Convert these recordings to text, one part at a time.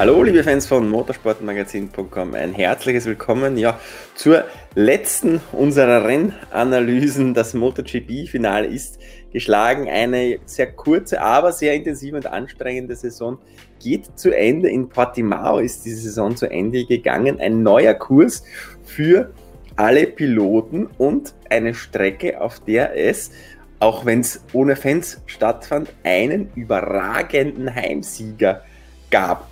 Hallo, liebe Fans von motorsportmagazin.com, ein herzliches Willkommen ja, zur letzten unserer Rennanalysen. Das MotoGP-Finale ist geschlagen. Eine sehr kurze, aber sehr intensive und anstrengende Saison geht zu Ende. In Portimao ist diese Saison zu Ende gegangen. Ein neuer Kurs für alle Piloten und eine Strecke, auf der es auch wenn es ohne Fans stattfand, einen überragenden Heimsieger gab.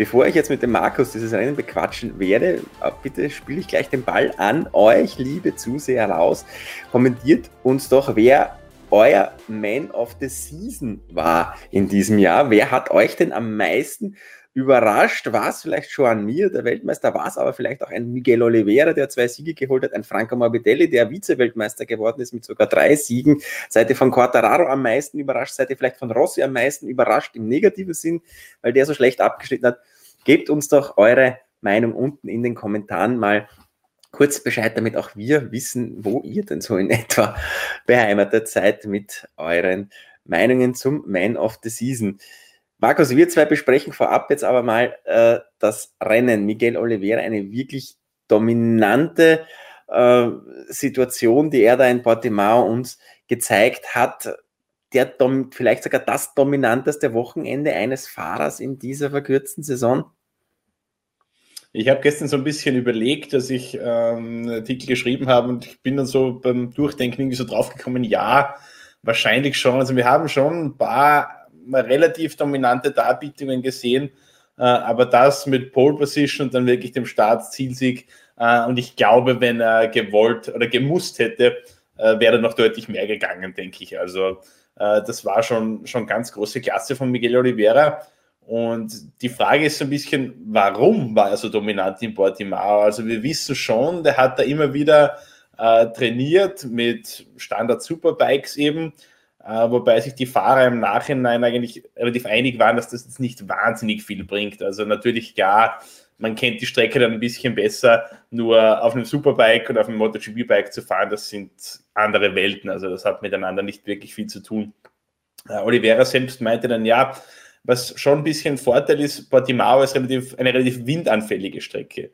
Bevor ich jetzt mit dem Markus dieses Rennen bequatschen werde, äh, bitte spiele ich gleich den Ball an euch, liebe Zuseher, raus. Kommentiert uns doch, wer euer Man of the Season war in diesem Jahr. Wer hat euch denn am meisten überrascht? War es vielleicht schon an mir, der Weltmeister, war es aber vielleicht auch ein Miguel Oliveira, der zwei Siege geholt hat, ein Franco Morbidelli, der Vize-Weltmeister geworden ist mit sogar drei Siegen. Seid ihr von Quartararo am meisten überrascht? Seid ihr vielleicht von Rossi am meisten überrascht im negativen Sinn, weil der so schlecht abgeschnitten hat? Gebt uns doch eure Meinung unten in den Kommentaren mal kurz Bescheid, damit auch wir wissen, wo ihr denn so in etwa beheimatet seid mit euren Meinungen zum Man of the Season. Markus, wir zwei besprechen vorab jetzt aber mal äh, das Rennen. Miguel Oliveira, eine wirklich dominante äh, Situation, die er da in Portimao uns gezeigt hat. Der vielleicht sogar das dominanteste Wochenende eines Fahrers in dieser verkürzten Saison. Ich habe gestern so ein bisschen überlegt, dass ich ähm, Artikel geschrieben habe und ich bin dann so beim Durchdenken irgendwie so draufgekommen, ja, wahrscheinlich schon. Also wir haben schon ein paar relativ dominante Darbietungen gesehen, äh, aber das mit Pole Position und dann wirklich dem Startzielsieg äh, und ich glaube, wenn er gewollt oder gemusst hätte, äh, wäre noch deutlich mehr gegangen, denke ich. Also das war schon, schon ganz große Klasse von Miguel Oliveira. Und die Frage ist so ein bisschen, warum war er so dominant in Portimao? Also wir wissen schon, der hat da immer wieder äh, trainiert mit Standard Superbikes eben, äh, wobei sich die Fahrer im Nachhinein eigentlich relativ einig waren, dass das jetzt nicht wahnsinnig viel bringt. Also natürlich ja, man kennt die Strecke dann ein bisschen besser, nur auf einem Superbike oder auf einem MotoGP-Bike zu fahren, das sind andere Welten. Also das hat miteinander nicht wirklich viel zu tun. Äh, Oliveira selbst meinte dann, ja, was schon ein bisschen Vorteil ist, Portimao ist relativ, eine relativ windanfällige Strecke.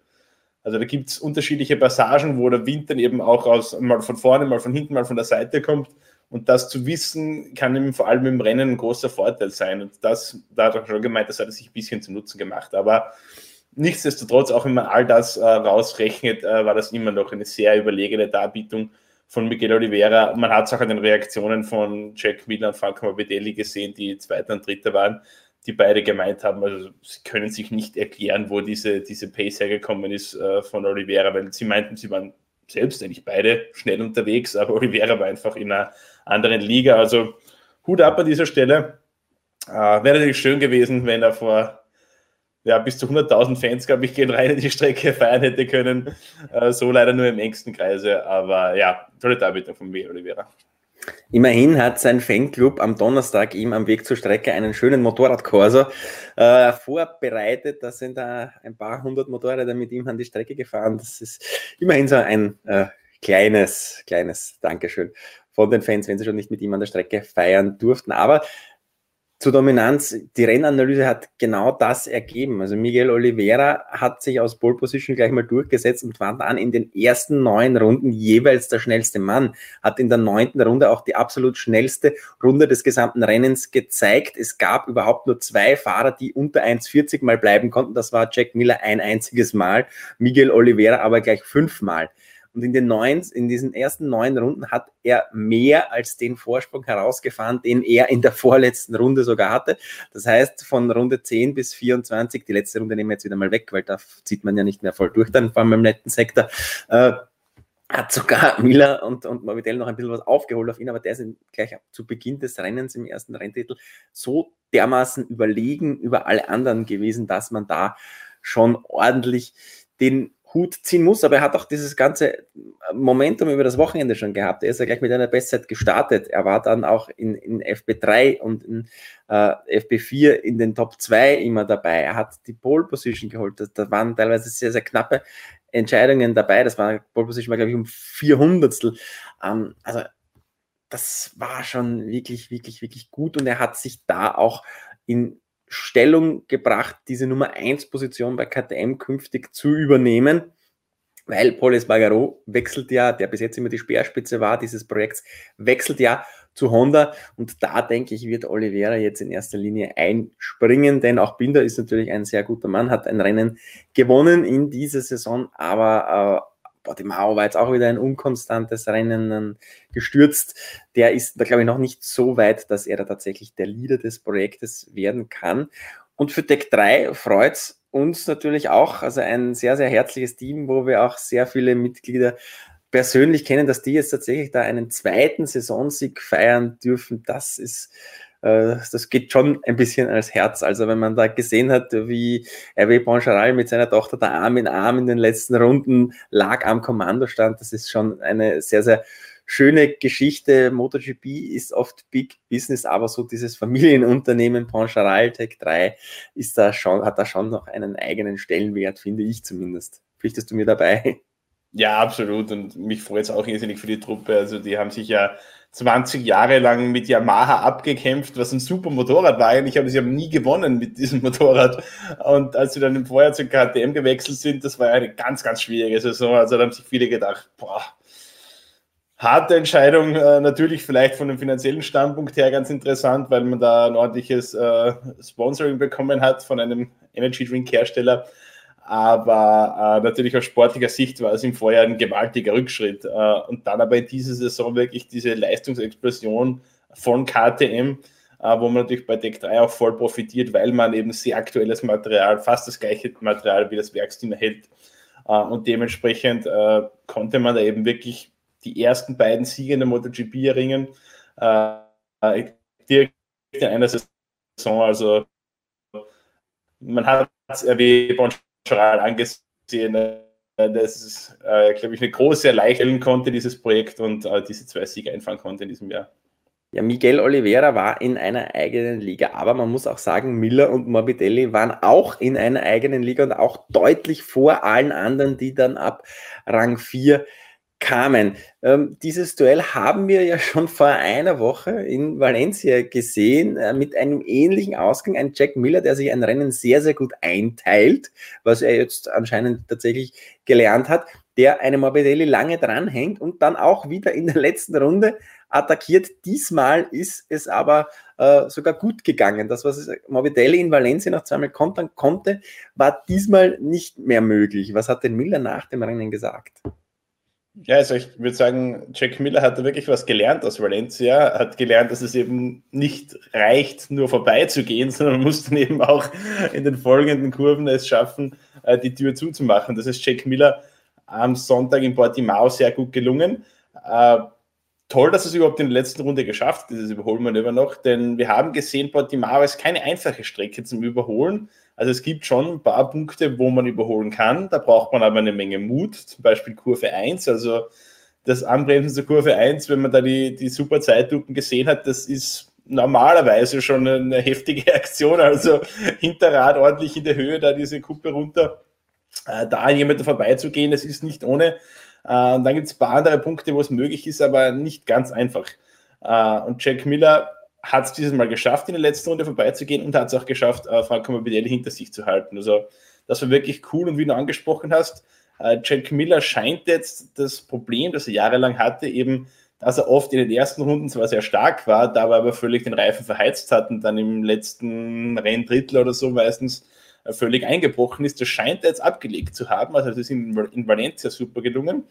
Also da gibt es unterschiedliche Passagen, wo der Wind dann eben auch aus, mal von vorne, mal von hinten, mal von der Seite kommt. Und das zu wissen, kann ihm vor allem im Rennen ein großer Vorteil sein. Und das, da hat er schon gemeint, das hat er sich ein bisschen zu Nutzen gemacht. Aber nichtsdestotrotz, auch wenn man all das äh, rausrechnet, äh, war das immer noch eine sehr überlegene Darbietung von Miguel Oliveira. Man hat es auch an den Reaktionen von Jack Miller und Franco Morbidelli gesehen, die Zweiter und Dritter waren, die beide gemeint haben, also sie können sich nicht erklären, wo diese, diese Pace hergekommen ist äh, von Oliveira, weil sie meinten, sie waren selbst eigentlich beide schnell unterwegs, aber Oliveira war einfach in einer anderen Liga. Also Hut ab an dieser Stelle. Äh, Wäre natürlich schön gewesen, wenn er vor ja, bis zu 100.000 Fans, glaube ich, gehen rein in die Strecke feiern hätte können. Äh, so leider nur im engsten Kreise. Aber ja, tolle Darbietung von B. Oliveira. Immerhin hat sein Fanclub am Donnerstag ihm am Weg zur Strecke einen schönen Motorradkorso äh, vorbereitet. Da sind da ein paar hundert Motorräder mit ihm an die Strecke gefahren. Das ist immerhin so ein äh, kleines, kleines Dankeschön von den Fans, wenn sie schon nicht mit ihm an der Strecke feiern durften. Aber zur Dominanz. Die Rennanalyse hat genau das ergeben. Also Miguel Oliveira hat sich aus Pole Position gleich mal durchgesetzt und war dann in den ersten neun Runden jeweils der schnellste Mann. Hat in der neunten Runde auch die absolut schnellste Runde des gesamten Rennens gezeigt. Es gab überhaupt nur zwei Fahrer, die unter 1,40 mal bleiben konnten. Das war Jack Miller ein einziges Mal, Miguel Oliveira aber gleich fünfmal. Und in den neun, in diesen ersten neun Runden hat er mehr als den Vorsprung herausgefahren, den er in der vorletzten Runde sogar hatte. Das heißt, von Runde 10 bis 24, die letzte Runde nehmen wir jetzt wieder mal weg, weil da zieht man ja nicht mehr voll durch, dann vor allem im letzten Sektor. Äh, hat sogar Miller und, und Morbidelli noch ein bisschen was aufgeholt auf ihn, aber der ist gleich zu Beginn des Rennens im ersten Renntitel so dermaßen überlegen über alle anderen gewesen, dass man da schon ordentlich den Hut ziehen muss, aber er hat auch dieses ganze Momentum über das Wochenende schon gehabt. Er ist ja gleich mit einer Bestzeit gestartet. Er war dann auch in, in FB3 und in äh, FB4 in den Top 2 immer dabei. Er hat die Pole Position geholt. Da, waren teilweise sehr, sehr knappe Entscheidungen dabei. Das war Pole Position war, glaube ich, um 400 ähm, also das war schon wirklich, wirklich, wirklich gut und er hat sich da auch in Stellung gebracht, diese Nummer 1 Position bei KTM künftig zu übernehmen, weil Paul Espargaro wechselt ja, der bis jetzt immer die Speerspitze war dieses Projekts, wechselt ja zu Honda. Und da denke ich, wird Oliveira jetzt in erster Linie einspringen, denn auch Binder ist natürlich ein sehr guter Mann, hat ein Rennen gewonnen in dieser Saison, aber äh, Portimao war jetzt auch wieder ein unkonstantes Rennen gestürzt. Der ist da, glaube ich, noch nicht so weit, dass er da tatsächlich der Leader des Projektes werden kann. Und für Deck 3 freut es uns natürlich auch, also ein sehr, sehr herzliches Team, wo wir auch sehr viele Mitglieder persönlich kennen, dass die jetzt tatsächlich da einen zweiten Saisonsieg feiern dürfen. Das ist das geht schon ein bisschen als Herz. Also wenn man da gesehen hat, wie Hervé Boncharal mit seiner Tochter da Arm in Arm in den letzten Runden lag am Kommandostand, das ist schon eine sehr, sehr schöne Geschichte. MotoGP ist oft Big Business, aber so dieses Familienunternehmen Poncharal Tech 3 ist da schon, hat da schon noch einen eigenen Stellenwert, finde ich zumindest. Pflichtest du mir dabei? Ja, absolut. Und mich freut es auch irrsinnig für die Truppe. Also die haben sich ja 20 Jahre lang mit Yamaha abgekämpft, was ein super Motorrad war. Und ich habe sie haben nie gewonnen mit diesem Motorrad. Und als sie dann im Vorjahr zu KTM gewechselt sind, das war eine ganz, ganz schwierige Saison. Also da haben sich viele gedacht, boah, harte Entscheidung, äh, natürlich vielleicht von dem finanziellen Standpunkt her ganz interessant, weil man da ein ordentliches äh, Sponsoring bekommen hat von einem Energy Drink Hersteller. Aber äh, natürlich aus sportlicher Sicht war es im Vorjahr ein gewaltiger Rückschritt. Äh, und dann aber in dieser Saison wirklich diese Leistungsexplosion von KTM, äh, wo man natürlich bei Deck 3 auch voll profitiert, weil man eben sehr aktuelles Material, fast das gleiche Material wie das Werksteam erhält. Äh, und dementsprechend äh, konnte man da eben wirklich die ersten beiden Siege in der MotoGP erringen. Äh, direkt in einer Saison. Also man hat es erwähnt, Choral angesehen, äh, dass es, äh, glaube ich, eine große Erleichterung konnte, dieses Projekt und äh, diese zwei Siege einfahren konnte in diesem Jahr. Ja, Miguel Oliveira war in einer eigenen Liga, aber man muss auch sagen, Miller und Morbidelli waren auch in einer eigenen Liga und auch deutlich vor allen anderen, die dann ab Rang 4 kamen. Ähm, dieses Duell haben wir ja schon vor einer Woche in Valencia gesehen, äh, mit einem ähnlichen Ausgang. Ein Jack Miller, der sich ein Rennen sehr, sehr gut einteilt, was er jetzt anscheinend tatsächlich gelernt hat, der eine Morbidelli lange dranhängt und dann auch wieder in der letzten Runde attackiert. Diesmal ist es aber äh, sogar gut gegangen. Das, was Morbidelli in Valencia noch zweimal kontern konnte, war diesmal nicht mehr möglich. Was hat denn Miller nach dem Rennen gesagt? Ja, also ich würde sagen, Jack Miller hat da wirklich was gelernt aus Valencia, hat gelernt, dass es eben nicht reicht, nur vorbeizugehen, sondern man muss dann eben auch in den folgenden Kurven es schaffen, äh, die Tür zuzumachen. Das ist Jack Miller am Sonntag in Portimao sehr gut gelungen. Äh, toll, dass es überhaupt in der letzten Runde geschafft hat, dieses Überholmanöver noch, denn wir haben gesehen, Portimao ist keine einfache Strecke zum Überholen. Also es gibt schon ein paar Punkte, wo man überholen kann. Da braucht man aber eine Menge Mut, zum Beispiel Kurve 1. Also das Anbremsen zur Kurve 1, wenn man da die, die super Zeitlupen gesehen hat, das ist normalerweise schon eine heftige Aktion. Also Hinterrad ordentlich in der Höhe, da diese Kuppe runter, äh, da jemanden vorbeizugehen, das ist nicht ohne. Äh, und dann gibt es ein paar andere Punkte, wo es möglich ist, aber nicht ganz einfach. Äh, und Jack Miller hat es dieses Mal geschafft, in der letzten Runde vorbeizugehen und hat es auch geschafft, äh, Franco Morbidelli hinter sich zu halten. Also das war wirklich cool und wie du angesprochen hast, äh, Jack Miller scheint jetzt das Problem, das er jahrelang hatte, eben, dass er oft in den ersten Runden zwar sehr stark war, dabei aber völlig den Reifen verheizt hat und dann im letzten Renndrittel oder so meistens äh, völlig eingebrochen ist. Das scheint er jetzt abgelegt zu haben. Also das ist in, in Valencia super gelungen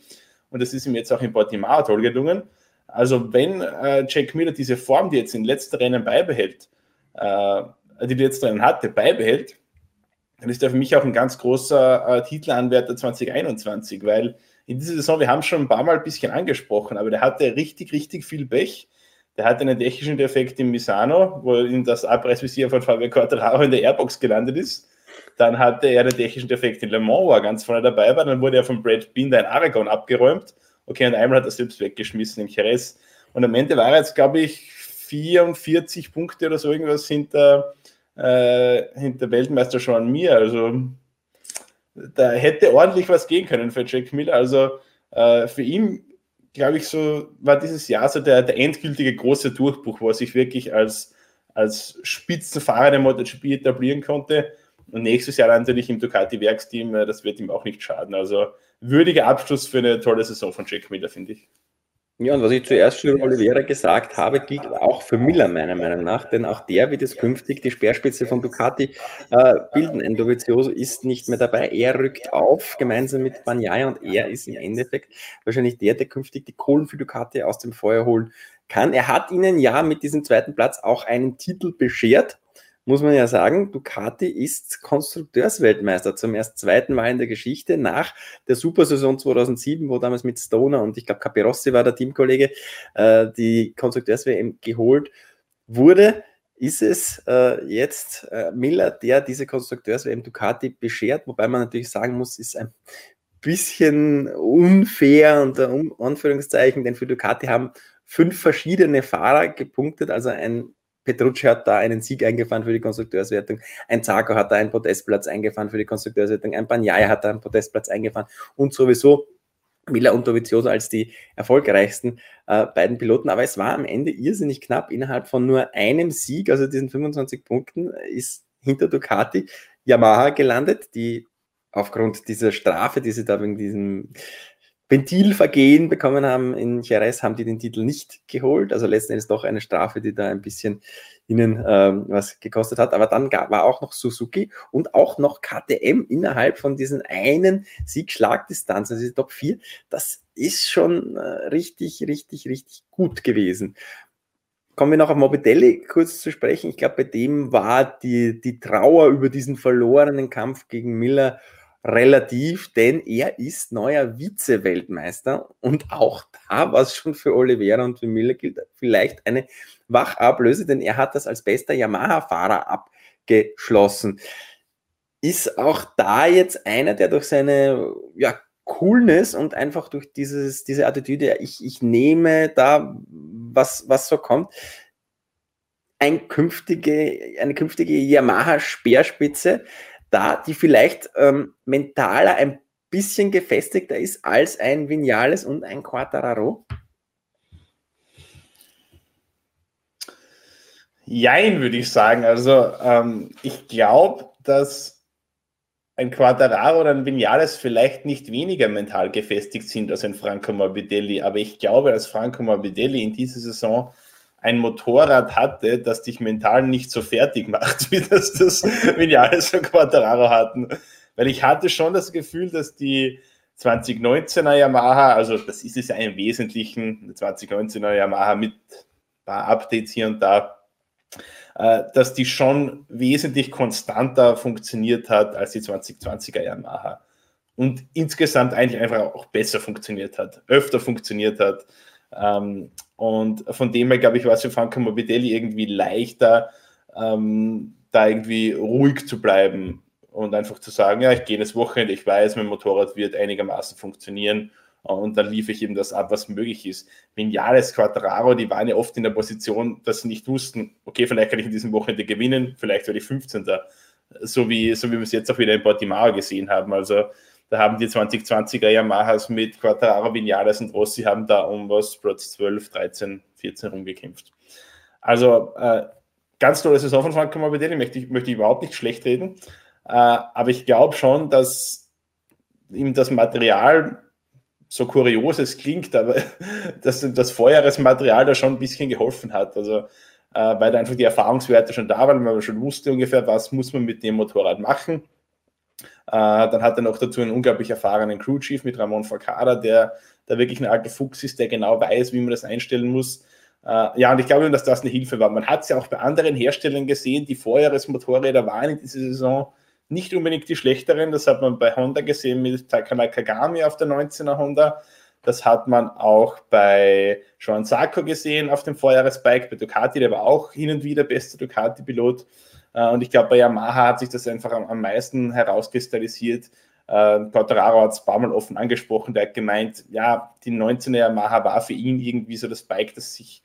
und das ist ihm jetzt auch in Portimao toll gelungen. Also wenn äh, Jack Miller diese Form, die jetzt in letzten Rennen beibehält, äh, die die letzten Rennen hatte, beibehält, dann ist er für mich auch ein ganz großer äh, Titelanwärter 2021, weil in dieser Saison, wir haben schon ein paar Mal ein bisschen angesprochen, aber der hatte richtig, richtig viel Pech. Der hatte einen technischen Defekt in Misano, wo ihm das Abreißvisier von Fabio Quartararo in der Airbox gelandet ist. Dann hatte er einen technischen Defekt in Le Mans, wo er ganz vorne dabei war. Dann wurde er von Brad Binder in Aragon abgeräumt. Okay, und einmal hat er selbst weggeschmissen im Jerez. Und am Ende war er jetzt, glaube ich, 44 Punkte oder so irgendwas hinter, äh, hinter Weltmeister schon an mir. Also da hätte ordentlich was gehen können für Jack Miller. Also äh, für ihn, glaube ich, so war dieses Jahr so der, der endgültige große Durchbruch, wo er sich wirklich als als Spitzenfahrer der MotoGP etablieren konnte. Und nächstes Jahr natürlich im Ducati-Werksteam, äh, das wird ihm auch nicht schaden. Also würdiger Abschluss für eine tolle Saison von Jack Miller, finde ich. Ja, und was ich zuerst für Oliveira gesagt habe, gilt auch für Miller meiner Meinung nach, denn auch der wird es künftig die Speerspitze von Ducati äh, bilden. Ein Dovizioso ist nicht mehr dabei, er rückt auf, gemeinsam mit Bagnaia und er ist im Endeffekt wahrscheinlich der, der künftig die Kohlen für Ducati aus dem Feuer holen kann. Er hat ihnen ja mit diesem zweiten Platz auch einen Titel beschert, muss man ja sagen, Ducati ist Konstrukteursweltmeister zum erst zweiten Mal in der Geschichte nach der Supersaison 2007, wo damals mit Stoner und ich glaube Capirossi war der Teamkollege, äh, die Konstrukteurs-WM geholt wurde. Ist es äh, jetzt äh, Miller, der diese Konstrukteurs-WM Ducati beschert, wobei man natürlich sagen muss, ist ein bisschen unfair unter Anführungszeichen, denn für Ducati haben fünf verschiedene Fahrer gepunktet, also ein Petrucci hat da einen Sieg eingefahren für die Konstrukteurswertung, ein Zarko hat da einen Podestplatz eingefahren für die Konstrukteurswertung, ein Banyaya hat da einen Podestplatz eingefahren und sowieso Miller und Dovizioso als die erfolgreichsten äh, beiden Piloten. Aber es war am Ende irrsinnig knapp. Innerhalb von nur einem Sieg, also diesen 25 Punkten, ist hinter Ducati Yamaha gelandet, die aufgrund dieser Strafe, die sie da wegen diesem Ventilvergehen bekommen haben in Jerez, haben die den Titel nicht geholt. Also letzten Endes doch eine Strafe, die da ein bisschen ihnen ähm, was gekostet hat. Aber dann gab, war auch noch Suzuki und auch noch KTM innerhalb von diesen einen Siegschlagdistanz, also die Top 4. Das ist schon äh, richtig, richtig, richtig gut gewesen. Kommen wir noch auf Morbidelli kurz zu sprechen. Ich glaube, bei dem war die, die Trauer über diesen verlorenen Kampf gegen Miller relativ, denn er ist neuer Vize-Weltmeister und auch da war es schon für Oliveira und für Miller gilt vielleicht eine Wachablöse, denn er hat das als bester Yamaha-Fahrer abgeschlossen. Ist auch da jetzt einer, der durch seine ja, Coolness und einfach durch dieses, diese Attitüde, ich, ich nehme da, was, was so kommt, ein künftige, eine künftige Yamaha-Speerspitze da, die vielleicht ähm, mentaler ein bisschen gefestigter ist als ein Vinales und ein Quattararo? Jein, würde ich sagen. Also ähm, ich glaube, dass ein Quattararo oder ein Vinales vielleicht nicht weniger mental gefestigt sind als ein Franco Morbidelli, aber ich glaube, dass Franco Morbidelli in dieser Saison ein Motorrad hatte, das dich mental nicht so fertig macht, wie das das Vinales und Quattararo hatten. Weil ich hatte schon das Gefühl, dass die 2019er Yamaha, also das ist es ja im Wesentlichen, 2019er Yamaha mit ein paar Updates hier und da, äh, dass die schon wesentlich konstanter funktioniert hat als die 2020er Yamaha. Und insgesamt eigentlich einfach auch besser funktioniert hat, öfter funktioniert hat. Ähm, und von dem her, glaube ich, war es für Franco Morbidelli irgendwie leichter, ähm, da irgendwie ruhig zu bleiben und einfach zu sagen, ja, ich gehe das Wochenende, ich weiß, mein Motorrad wird einigermaßen funktionieren und dann lief ich eben das ab, was möglich ist. Vinales, Quattraro, die waren ja oft in der Position, dass sie nicht wussten, okay, vielleicht kann ich in diesem Wochenende gewinnen, vielleicht werde ich 15. So wie, so wie wir es jetzt auch wieder in Portimao gesehen haben. Also da haben die 2020er Yamahas mit Quattararo, Vinales und Rossi haben da um was Platz 12, 13, 14 rumgekämpft. Also äh, ganz tolle Saison von Franco Morbidelli, möchte ich, möchte ich überhaupt nicht schlecht reden. Äh, aber ich glaube schon, dass ihm das Material, so kurios es klingt, aber dass das Vorjahresmaterial da schon ein bisschen geholfen hat. Also äh, weil da einfach die Erfahrungswerte schon da waren, weil man schon wusste ungefähr, was muss man mit dem Motorrad machen dann hat er noch dazu einen unglaublich erfahrenen Crew Chief mit Ramon Falcada, der da wirklich ein alter Fuchs ist, der genau weiß, wie man das einstellen muss. Äh, ja, und ich glaube, dass das eine Hilfe war. Man hat es ja auch bei anderen Herstellern gesehen, die Vorjahresmotorräder waren in dieser Saison nicht unbedingt die schlechteren. Das hat man bei Honda gesehen mit Takanai Kagami auf der 19er Honda. Das hat man auch bei Joan Sarko gesehen auf dem Vorjahresbike, bei Ducati, der war auch hin und wieder bester Ducati-Pilot. Äh, und ich glaube, bei Yamaha hat sich das einfach am, am meisten herauskristallisiert. Äh, Quattararo hat es ein paar Mal offen angesprochen, der hat gemeint, ja, die 19er Yamaha war für ihn irgendwie so das Bike, das sich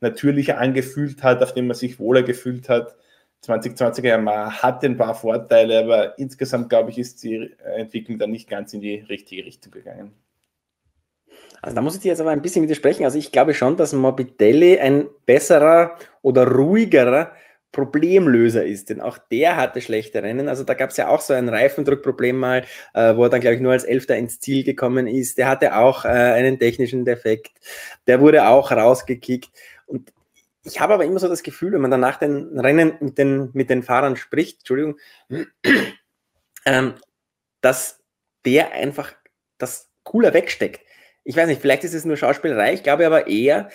natürlicher angefühlt hat, auf dem man sich wohler gefühlt hat. 2020er Yamaha hat ein paar Vorteile, aber insgesamt, glaube ich, ist die Entwicklung dann nicht ganz in die richtige Richtung gegangen. Also da muss ich dir jetzt aber ein bisschen widersprechen. Also ich glaube schon, dass Morbidelli ein besserer oder ruhigerer Problemlöser ist, denn auch der hatte schlechte Rennen. Also da gab es ja auch so ein Reifendruckproblem mal, äh, wo er dann, glaube ich, nur als Elfter ins Ziel gekommen ist. Der hatte auch äh, einen technischen Defekt. Der wurde auch rausgekickt. Und ich habe aber immer so das Gefühl, wenn man danach den Rennen mit den, mit den Fahrern spricht, Entschuldigung, ähm, dass der einfach das cooler wegsteckt. Ich weiß nicht, vielleicht ist es nur Schauspielerei, ich glaube aber eher,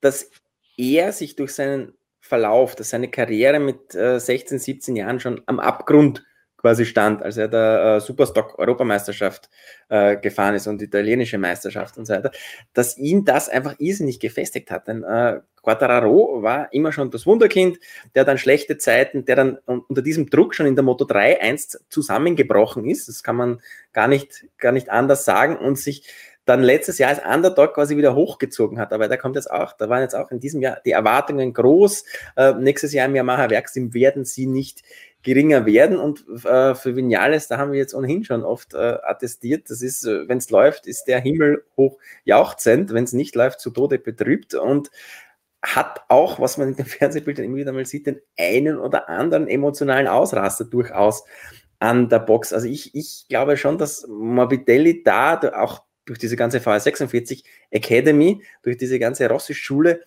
dass er sich durch seinen Verlauf, dass seine Karriere mit äh, 16, 17 Jahren schon am Abgrund quasi stand, als er der äh, Superstock-Europameisterschaft äh, gefahren ist und die italienische Meisterschaft und so weiter, dass ihn das einfach irrsinnig gefestigt hat. Denn äh, Quattararo war immer schon das Wunderkind, der dann schlechte Zeiten, der dann unter diesem Druck schon in der Moto 3 einst zusammengebrochen ist. Das kann man gar nicht, gar nicht anders sagen und sich dann letztes Jahr als Underdog quasi wieder hochgezogen hat. Aber da kommt jetzt auch, da waren jetzt auch in diesem Jahr die Erwartungen groß. Äh, nächstes Jahr im Yamaha Werksteam werden sie nicht geringer werden. Und äh, für Vinales, da haben wir jetzt ohnehin schon oft äh, attestiert, das ist, äh, wenn es läuft, ist der Himmel hoch jauchzend, wenn es nicht läuft, zu Tode betrübt und hat auch, was man in den Fernsehbildern immer wieder mal sieht, den einen oder anderen emotionalen Ausraster durchaus an der Box. Also ich, ich glaube schon, dass Morbidelli da auch durch diese ganze VR46 Academy, durch diese ganze Rossi-Schule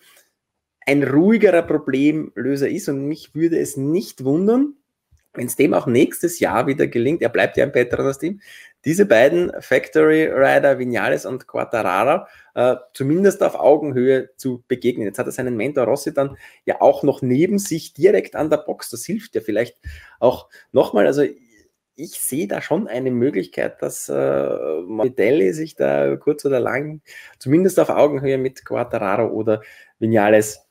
ein ruhigerer Problemlöser ist und mich würde es nicht wundern, wenn es dem auch nächstes Jahr wieder gelingt, er bleibt ja ein Petronas-Team, diese beiden Factory Rider, Vinales und Quattarara, äh, zumindest auf Augenhöhe zu begegnen. Jetzt hat er seinen Mentor Rossi dann ja auch noch neben sich direkt an der Box. Das hilft ja vielleicht auch nochmal. Also ich sehe da schon eine Möglichkeit, dass äh, Morbidelli sich da kurz oder lang zumindest auf Augenhöhe mit Quattararo oder Vinales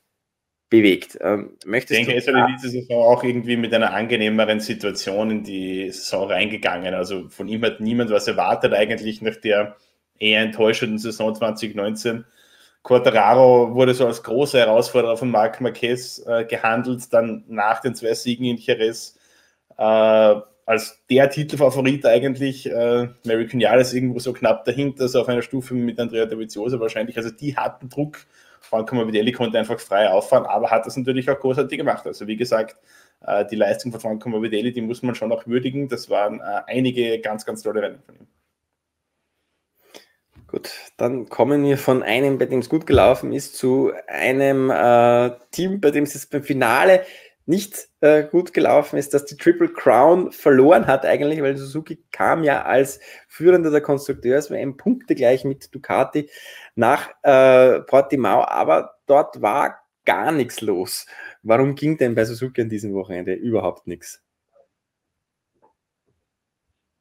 bewegt. Ähm, möchtest ich denke, es ist in dieser Saison auch irgendwie mit einer angenehmeren Situation in die Saison reingegangen. Also von ihm hat niemand was erwartet eigentlich nach der eher enttäuschenden Saison 2019. Quartararo wurde so als großer Herausforderer von Marc Marquez äh, gehandelt, dann nach den zwei Siegen in Jerez äh, als der Titelfavorit eigentlich. Äh, Mary Cunales irgendwo so knapp dahinter, so auf einer Stufe mit Andrea Dovizioso wahrscheinlich. Also die hatten Druck Franco Morbidelli konnte einfach frei auffahren, aber hat das natürlich auch großartig gemacht. Also wie gesagt, äh, die Leistung von Franco Morbidelli, die muss man schon auch würdigen. Das waren äh, einige ganz, ganz tolle Rennen von ihm. Gut, dann kommen wir von einem, bei dem es gut gelaufen ist, zu einem äh, Team, bei dem es beim Finale nicht äh, gut gelaufen ist, dass die Triple Crown verloren hat eigentlich, weil Suzuki kam ja als Führender der Konstrukteurs, WM Punkte gleich mit Ducati nach äh, Portimao, aber dort war gar nichts los. Warum ging denn bei Suzuki an diesem Wochenende überhaupt nichts?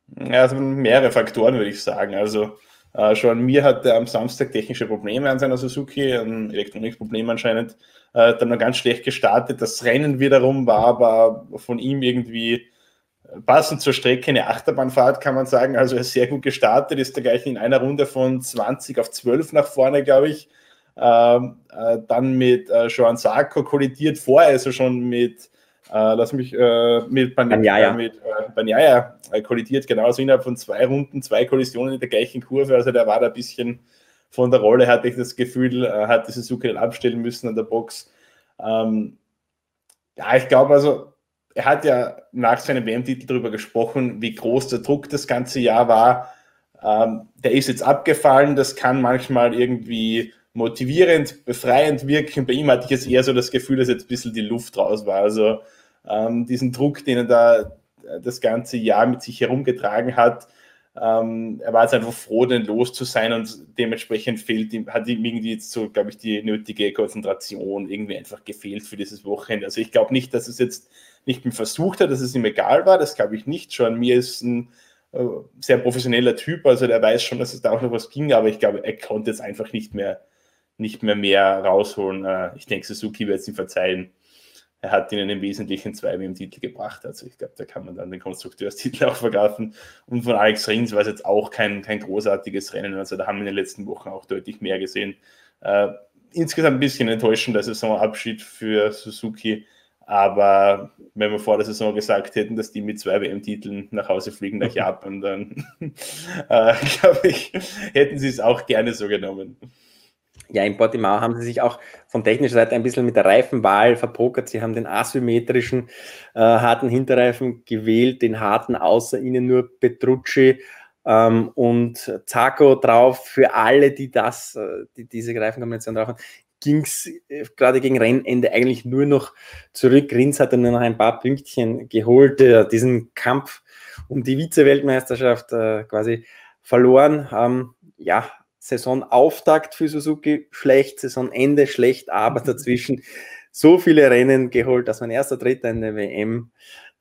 Ja, also mehrere Faktoren würde ich sagen. Also äh, schon mir hatte am Samstag technische Probleme an seiner Suzuki, ein Elektronikproblem anscheinend, äh, dann noch ganz schlecht gestartet. Das Rennen wiederum war aber von ihm irgendwie passend zur Strecke eine Achterbahnfahrt, kann man sagen. Also er ist sehr gut gestartet, ist da gleich in einer Runde von 20 auf 12 nach vorne, glaube ich. Ähm, äh, dann mit äh, Joan Sarko kollidiert, vorher also schon mit, äh, lass mich, äh, mit Banyaya, äh, äh, Banyaya äh, kollidiert, genauso innerhalb von zwei Runden, zwei Kollisionen in der gleichen Kurve. Also der war da ein bisschen von der Rolle, hatte ich das Gefühl, äh, hat die Suzuki dann abstellen müssen an der Box. Ähm, ja, ich glaube also, er hat ja nach seinem WM-Titel darüber gesprochen, wie groß der Druck das ganze Jahr war. Ähm, der ist jetzt abgefallen, das kann manchmal irgendwie motivierend, befreiend wirken. Bei ihm hatte ich jetzt eher so das Gefühl, dass jetzt ein bisschen die Luft raus war. Also ähm, diesen Druck, den er da das ganze Jahr mit sich herumgetragen hat, ähm, er war jetzt einfach froh, den los zu sein und dementsprechend fehlt ihm, hat ihm irgendwie jetzt so, glaube ich, die nötige Konzentration irgendwie einfach gefehlt für dieses Wochenende. Also ich glaube nicht, dass es jetzt nicht mehr versucht hat, dass es ihm egal war, das glaube ich nicht. Schon mir ist ein äh, sehr professioneller Typ, also der weiß schon, dass es da auch noch was ging, aber ich glaube, er konnte jetzt einfach nicht mehr, nicht mehr mehr rausholen. Äh, ich denke, Suzuki wird es ihm verzeihen er hat ihnen im Wesentlichen zwei WM-Titel gebracht. Also ich glaube, da kann man dann den Konstrukteurstitel auch vergrafen. Und von Alex Rins war es jetzt auch kein, kein großartiges Rennen. Also da haben wir in den letzten Wochen auch deutlich mehr gesehen. Äh, insgesamt ein bisschen enttäuschender Saisonabschied für Suzuki. Aber wenn wir vor der Saison gesagt hätten, dass die mit zwei WM-Titeln nach Hause fliegen nach Japan, dann äh, glaube ich, hätten sie es auch gerne so genommen. Ja, in Portimao haben sie sich auch von technischer Seite ein bisschen mit der Reifenwahl verpokert. Sie haben den asymmetrischen äh, harten Hinterreifen gewählt, den harten außer ihnen nur Petrucci ähm, und Zaco drauf. Für alle, die das, äh, die diese Reifenkombination drauf haben, ging es äh, gerade gegen Rennende eigentlich nur noch zurück. Rins hatte nur noch ein paar Pünktchen geholt, diesen Kampf um die Vize-Weltmeisterschaft äh, quasi verloren. Ähm, ja, Saisonauftakt für Suzuki schlecht, Saisonende schlecht, aber dazwischen so viele Rennen geholt, dass man erster Dritter in der WM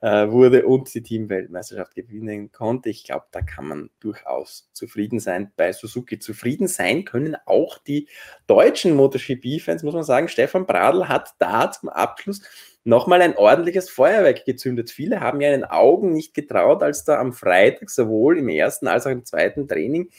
äh, wurde und die Teamweltmeisterschaft gewinnen konnte. Ich glaube, da kann man durchaus zufrieden sein bei Suzuki. Zufrieden sein können auch die deutschen MotoGP-Fans, muss man sagen. Stefan Bradl hat da zum Abschluss nochmal ein ordentliches Feuerwerk gezündet. Viele haben ja den Augen nicht getraut, als da am Freitag sowohl im ersten als auch im zweiten Training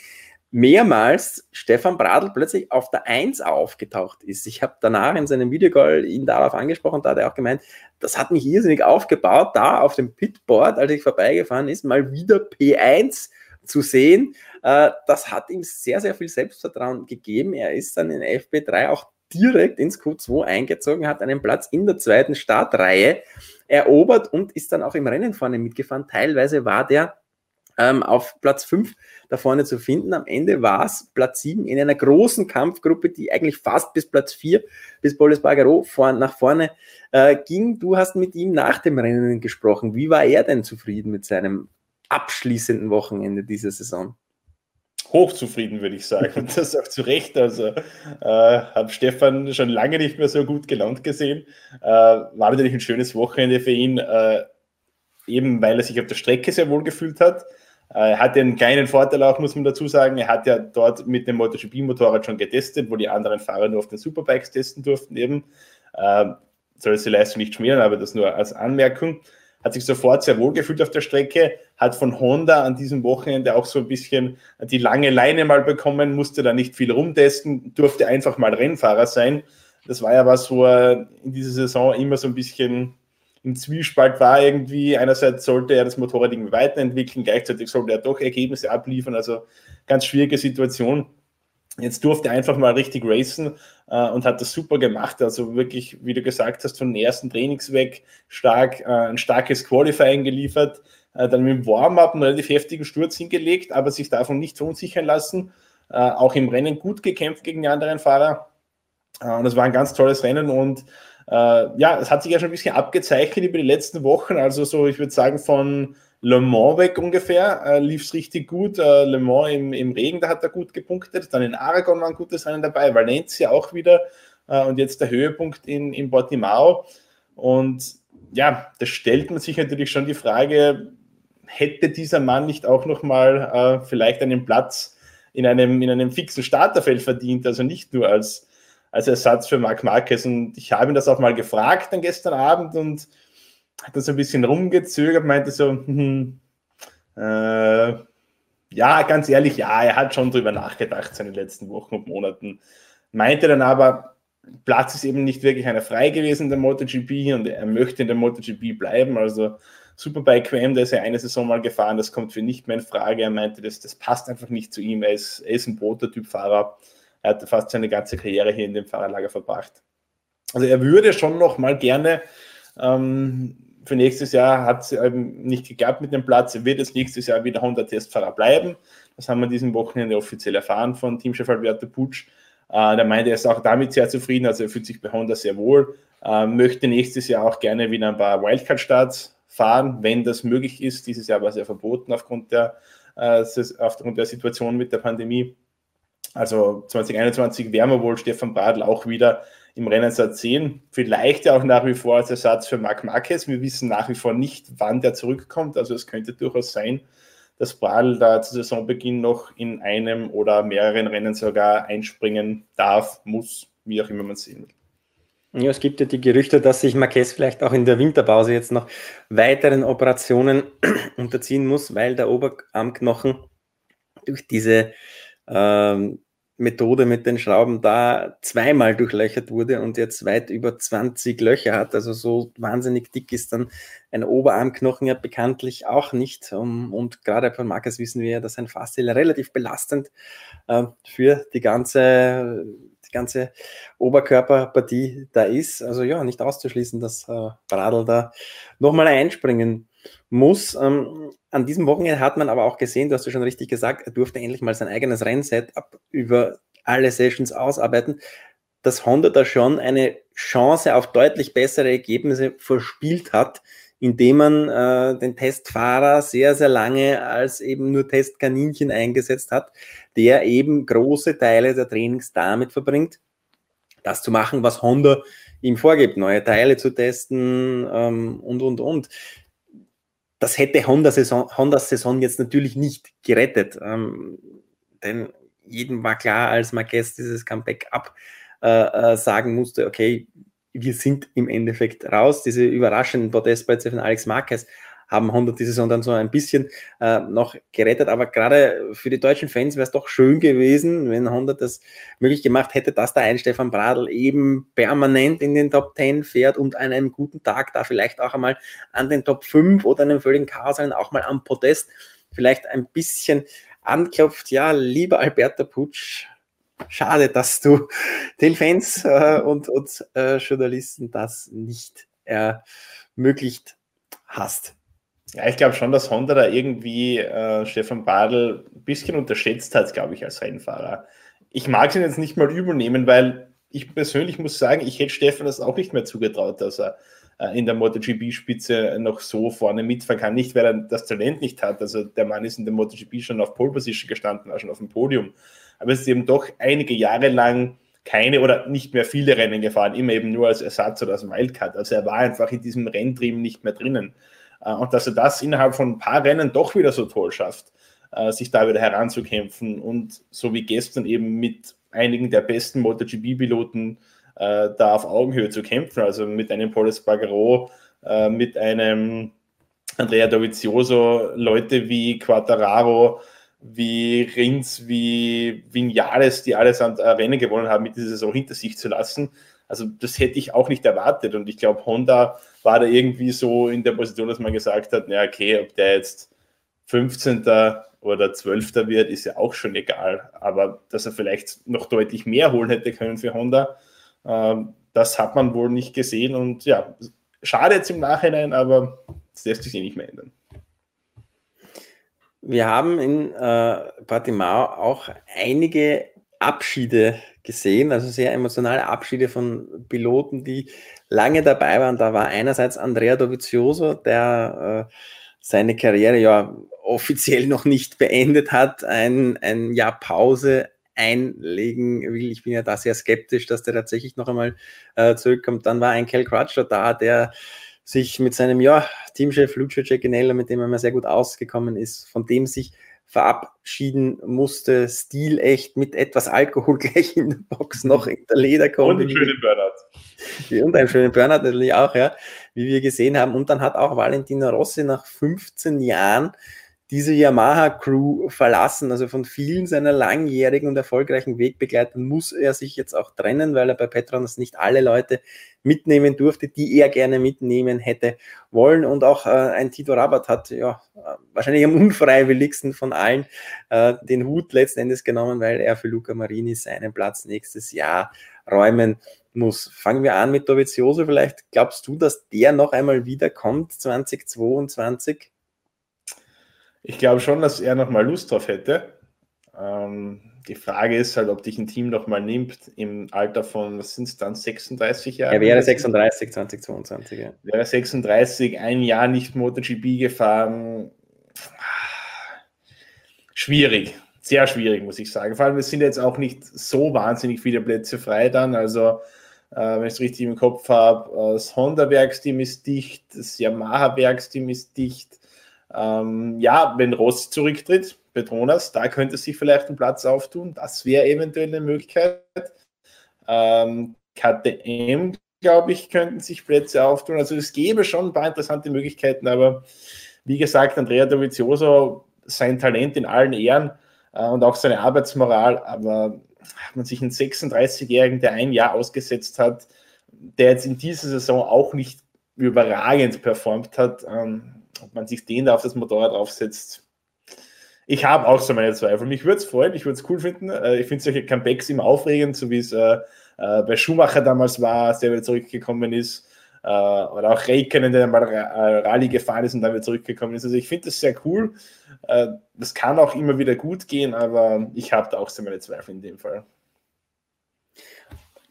mehrmals Stefan Bradl plötzlich auf der Eins aufgetaucht ist. Ich habe danach in seinem Videocall ihn darauf angesprochen, da hat er auch gemeint, das hat mich irrsinnig aufgebaut, da auf dem Pitboard, als ich vorbeigefahren ist, mal wieder P1 zu sehen. Äh, das hat ihm sehr, sehr viel Selbstvertrauen gegeben. Er ist dann in FB3 auch direkt ins Q2 eingezogen, hat einen Platz in der zweiten Startreihe erobert und ist dann auch im Rennen vorne mitgefahren. Teilweise war der ähm, auf Platz 5 da vorne zu finden. Am Ende war es Platz 7 in einer großen Kampfgruppe, die eigentlich fast bis Platz 4, bis Paul Espargaro vor, nach vorne äh, ging. Du hast mit ihm nach dem Rennen gesprochen. Wie war er denn zufrieden mit seinem abschließenden Wochenende dieser Saison? hochzufrieden, würde ich sagen. Und das auch zu Recht. Also äh, habe Stefan schon lange nicht mehr so gut gelaunt gesehen. Äh, war natürlich ein schönes Wochenende für ihn, äh, eben weil er sich auf der Strecke sehr wohl gefühlt hat. Äh, er hat einen kleinen Vorteil auch, muss man dazu sagen. Er hat ja dort mit dem MotoGP-Motorrad schon getestet, wo die anderen Fahrer nur auf den Superbikes testen durften eben. Äh, soll es die Leistung nicht schmieren, aber das nur als Anmerkung. Hat sich sofort sehr wohl gefühlt auf der Strecke, hat von Honda an diesem Wochenende auch so ein bisschen die lange Leine mal bekommen, musste da nicht viel rumtesten, durfte einfach mal Rennfahrer sein. Das war ja was, wo er in dieser Saison immer so ein bisschen im Zwiespalt war irgendwie. Einerseits sollte er das Motorrad irgendwie weiterentwickeln, gleichzeitig sollte er doch Ergebnisse abliefern. Also ganz schwierige Situation. Jetzt durfte er einfach mal richtig racen äh, und hat das super gemacht. Also wirklich, wie du gesagt hast, von den ersten Trainings weg stark, äh, ein starkes Qualifying geliefert, äh, dann mit dem Warm-up einen relativ heftigen Sturz hingelegt, aber sich davon nicht verunsichern lassen. Äh, auch im Rennen gut gekämpft gegen die anderen Fahrer. Äh, und das war ein ganz tolles Rennen und ja, es hat sich ja schon ein bisschen abgezeichnet über die letzten Wochen. Also so, ich würde sagen, von Le Mans weg ungefähr äh, lief es richtig gut. Äh, Le Mans im, im Regen, da hat er gut gepunktet. Dann in Aragon war ein gutes Rennen dabei. Valencia auch wieder. Äh, und jetzt der Höhepunkt in, in Portimao. Und ja, da stellt man sich natürlich schon die Frage, hätte dieser Mann nicht auch nochmal äh, vielleicht einen Platz in einem, in einem fixen Starterfeld verdient? Also nicht nur als als Ersatz für Marc Marquez. Und ich habe ihn das auch mal gefragt dann gestern Abend und hat dann so ein bisschen rumgezögert, meinte so, hm, äh, ja, ganz ehrlich, ja, er hat schon drüber nachgedacht, seine letzten Wochen und Monaten. Meinte dann aber, Platz ist eben nicht wirklich einer frei gewesen in der MotoGP und er möchte in der MotoGP bleiben. Also Superbike QM, der ist ja eine Saison mal gefahren, das kommt für nicht mehr in Frage. Er meinte, das, das passt einfach nicht zu ihm. Er ist, er ist ein Prototypfahrer. Er hat fast seine ganze Karriere hier in dem Fahrerlager verbracht. Also er würde schon noch mal gerne ähm, für nächstes Jahr hat es eben nicht geklappt mit dem Platz. Er wird es nächstes Jahr wieder Honda-Testfahrer bleiben. Das haben wir diesem Wochenende offiziell erfahren von Teamchef Alberto Putsch. Äh, der meinte, er ist auch damit sehr zufrieden, also er fühlt sich bei Honda sehr wohl. Äh, möchte nächstes Jahr auch gerne wieder ein paar Wildcard-Starts fahren, wenn das möglich ist. Dieses Jahr war es ja verboten aufgrund der, äh, aufgrund der Situation mit der Pandemie. Also 2021 werden wir wohl Stefan Bradl auch wieder im Rennsatz sehen. Vielleicht auch nach wie vor als Ersatz für Marc Marquez. Wir wissen nach wie vor nicht, wann der zurückkommt. Also es könnte durchaus sein, dass Bradl da zu Saisonbeginn noch in einem oder mehreren Rennen sogar einspringen darf, muss, wie auch immer man sehen will. Ja, es gibt ja die Gerüchte, dass sich Marquez vielleicht auch in der Winterpause jetzt noch weiteren Operationen unterziehen muss, weil der Oberarmknochen durch diese ähm, Methode mit den Schrauben da zweimal durchlöchert wurde und jetzt weit über 20 Löcher hat. Also so wahnsinnig dick ist dann ein Oberarmknochen ja bekanntlich auch nicht. und gerade von Marcus wissen wir ja, dass ein Faszell relativ belastend äh, für die ganze, die ganze Oberkörperpartie da ist. Also ja, nicht auszuschließen, dass äh, Bradl da nochmal einspringen muss. Ähm, an diesem Wochenende hat man aber auch gesehen, du hast ja schon richtig gesagt, er durfte endlich mal sein eigenes Rennsetup über alle Sessions ausarbeiten, dass Honda da schon eine Chance auf deutlich bessere Ergebnisse verspielt hat, indem man äh, den Testfahrer sehr, sehr lange als eben nur Testkaninchen eingesetzt hat, der eben große Teile der Trainings damit verbringt, das zu machen, was Honda ihm vorgibt, neue Teile zu testen ähm, und, und, und. Das hätte Honda Saison, Hondas Saison jetzt natürlich nicht gerettet, ähm, denn jedem war klar, als Marquez dieses Comeback ab äh, äh, sagen musste, okay, wir sind im Endeffekt raus. Diese überraschenden Podestplätze von Alex Marquez haben Honda die Saison dann so ein bisschen äh, noch gerettet. Aber gerade für die deutschen Fans wäre es doch schön gewesen, wenn Honda das möglich gemacht hätte, dass da ein Stefan Bradl eben permanent in den Top 10 fährt und an einem guten Tag da vielleicht auch einmal an den Top 5 oder einem völligen Chaos auch mal am Podest vielleicht ein bisschen anklopft. Ja, lieber Alberto Putsch, schade, dass du den Fans äh, und, und äh, Journalisten das nicht ermöglicht hast. Ja, ich glaube schon, dass Honda da irgendwie äh, Stefan Badl ein bisschen unterschätzt hat, glaube ich, als Rennfahrer. Ich mag ihn jetzt nicht mal übernehmen, weil ich persönlich muss sagen, ich hätte Stefan das auch nicht mehr zugetraut, dass er äh, in der MotoGP-Spitze noch so vorne mitfahren kann. Nicht, weil er das Talent nicht hat. Also der Mann ist in der MotoGP schon auf Pole Position gestanden, auch schon auf dem Podium aber es ist eben doch einige Jahre lang keine oder nicht mehr viele Rennen gefahren, immer eben nur als Ersatz oder als Wildcard. Also er war einfach in diesem Renntrieben nicht mehr drinnen. Äh, und dass er das innerhalb von ein paar Rennen doch wieder so toll schafft, äh, sich da wieder heranzukämpfen und so wie gestern eben mit einigen der besten MotoGP-Piloten äh, da auf Augenhöhe zu kämpfen, also mit einem Paul Espargaro, mit einem Andrea Dovizioso, Leute wie Quattararo, wie Rins, wie Vinales, die allesamt Rennen gewonnen haben, mit dieser Saison hinter sich zu lassen. Also das hätte ich auch nicht erwartet. Und ich glaube, Honda war da irgendwie so in der Position, dass man gesagt hat, na okay, ob der jetzt 15. oder 12. wird, ist ja auch schon egal. Aber dass er vielleicht noch deutlich mehr holen hätte können für Honda, ähm, das hat man wohl nicht gesehen. Und ja, schade jetzt im Nachhinein, aber das lässt sich eh nicht mehr ändern. Wir haben in äh, Portimao auch einige Abschiede gesehen, also sehr emotionale Abschiede von Piloten, die lange dabei waren. Da war einerseits Andrea Dovizioso, der äh, seine Karriere ja offiziell noch nicht beendet hat, ein, ein Jahr Pause einlegen will. Ich bin ja da sehr skeptisch, dass der tatsächlich noch einmal äh, zurückkommt. Dann war ein Kel Crutchler da, der sich mit seinem ja, Teamchef Lucio Cecchinella, mit dem er mal sehr gut ausgekommen ist, von dem sich verabschieden musste, stilecht mit etwas Alkohol gleich in der Box noch in der Lederkombi. Und einen schönen Burnout. Und einen schönen Burnout natürlich auch, ja, wie wir gesehen haben. Und dann hat auch Valentino Rossi nach 15 Jahren diese Yamaha-Crew verlassen. Also von vielen seiner langjährigen und erfolgreichen Wegbegleitern muss er sich jetzt auch trennen, weil er bei Petronas nicht alle Leute mitnehmen durfte, die er gerne mitnehmen hätte wollen. Und auch äh, ein Tito Rabat hat ja wahrscheinlich am unfreiwilligsten von allen äh, den Hut letzten Endes genommen, weil er für Luca Marini seinen Platz nächstes Jahr räumen muss. Fangen wir an mit Dovizioso. Vielleicht glaubst du, dass der noch einmal wiederkommt 2022? Ich glaube schon, dass er nochmal Lust drauf hätte. Ähm, die Frage ist halt, ob dich ein Team nochmal nimmt im Alter von, was sind es dann, 36 Jahre? Er wäre 36, 2022. Ja. Wäre 36, ein Jahr nicht MotoGP gefahren. Schwierig, sehr schwierig, muss ich sagen. Vor allem, es sind jetzt auch nicht so wahnsinnig viele Plätze frei dann. Also, äh, wenn ich es richtig im Kopf habe, das Honda-Werksteam ist dicht, das Yamaha-Werksteam ist dicht. Ähm, ja, wenn Ross zurücktritt, Petronas, da könnte sich vielleicht ein Platz auftun. Das wäre eventuell eine Möglichkeit. Ähm, KTM, glaube ich, könnten sich Plätze auftun. Also es gäbe schon ein paar interessante Möglichkeiten, aber wie gesagt, Andrea Dovizioso, sein Talent in allen Ehren äh, und auch seine Arbeitsmoral, aber hat man sich einen 36-Jährigen, der ein Jahr ausgesetzt hat, der jetzt in dieser Saison auch nicht überragend performt hat, ähm, ob man sich den da auf das Motorrad aufsetzt, ich habe auch so meine Zweifel. Mich würde es freuen, ich würde es cool finden. Äh, ich finde solche Comebacks immer aufregend, so wie es äh, äh, bei Schumacher damals war, als der wieder zurückgekommen ist. Äh, oder auch Räikkönen, der mal Rallye gefahren ist und dann wieder zurückgekommen ist. Also ich finde das sehr cool. Äh, das kann auch immer wieder gut gehen, aber ich habe da auch so meine Zweifel in dem Fall.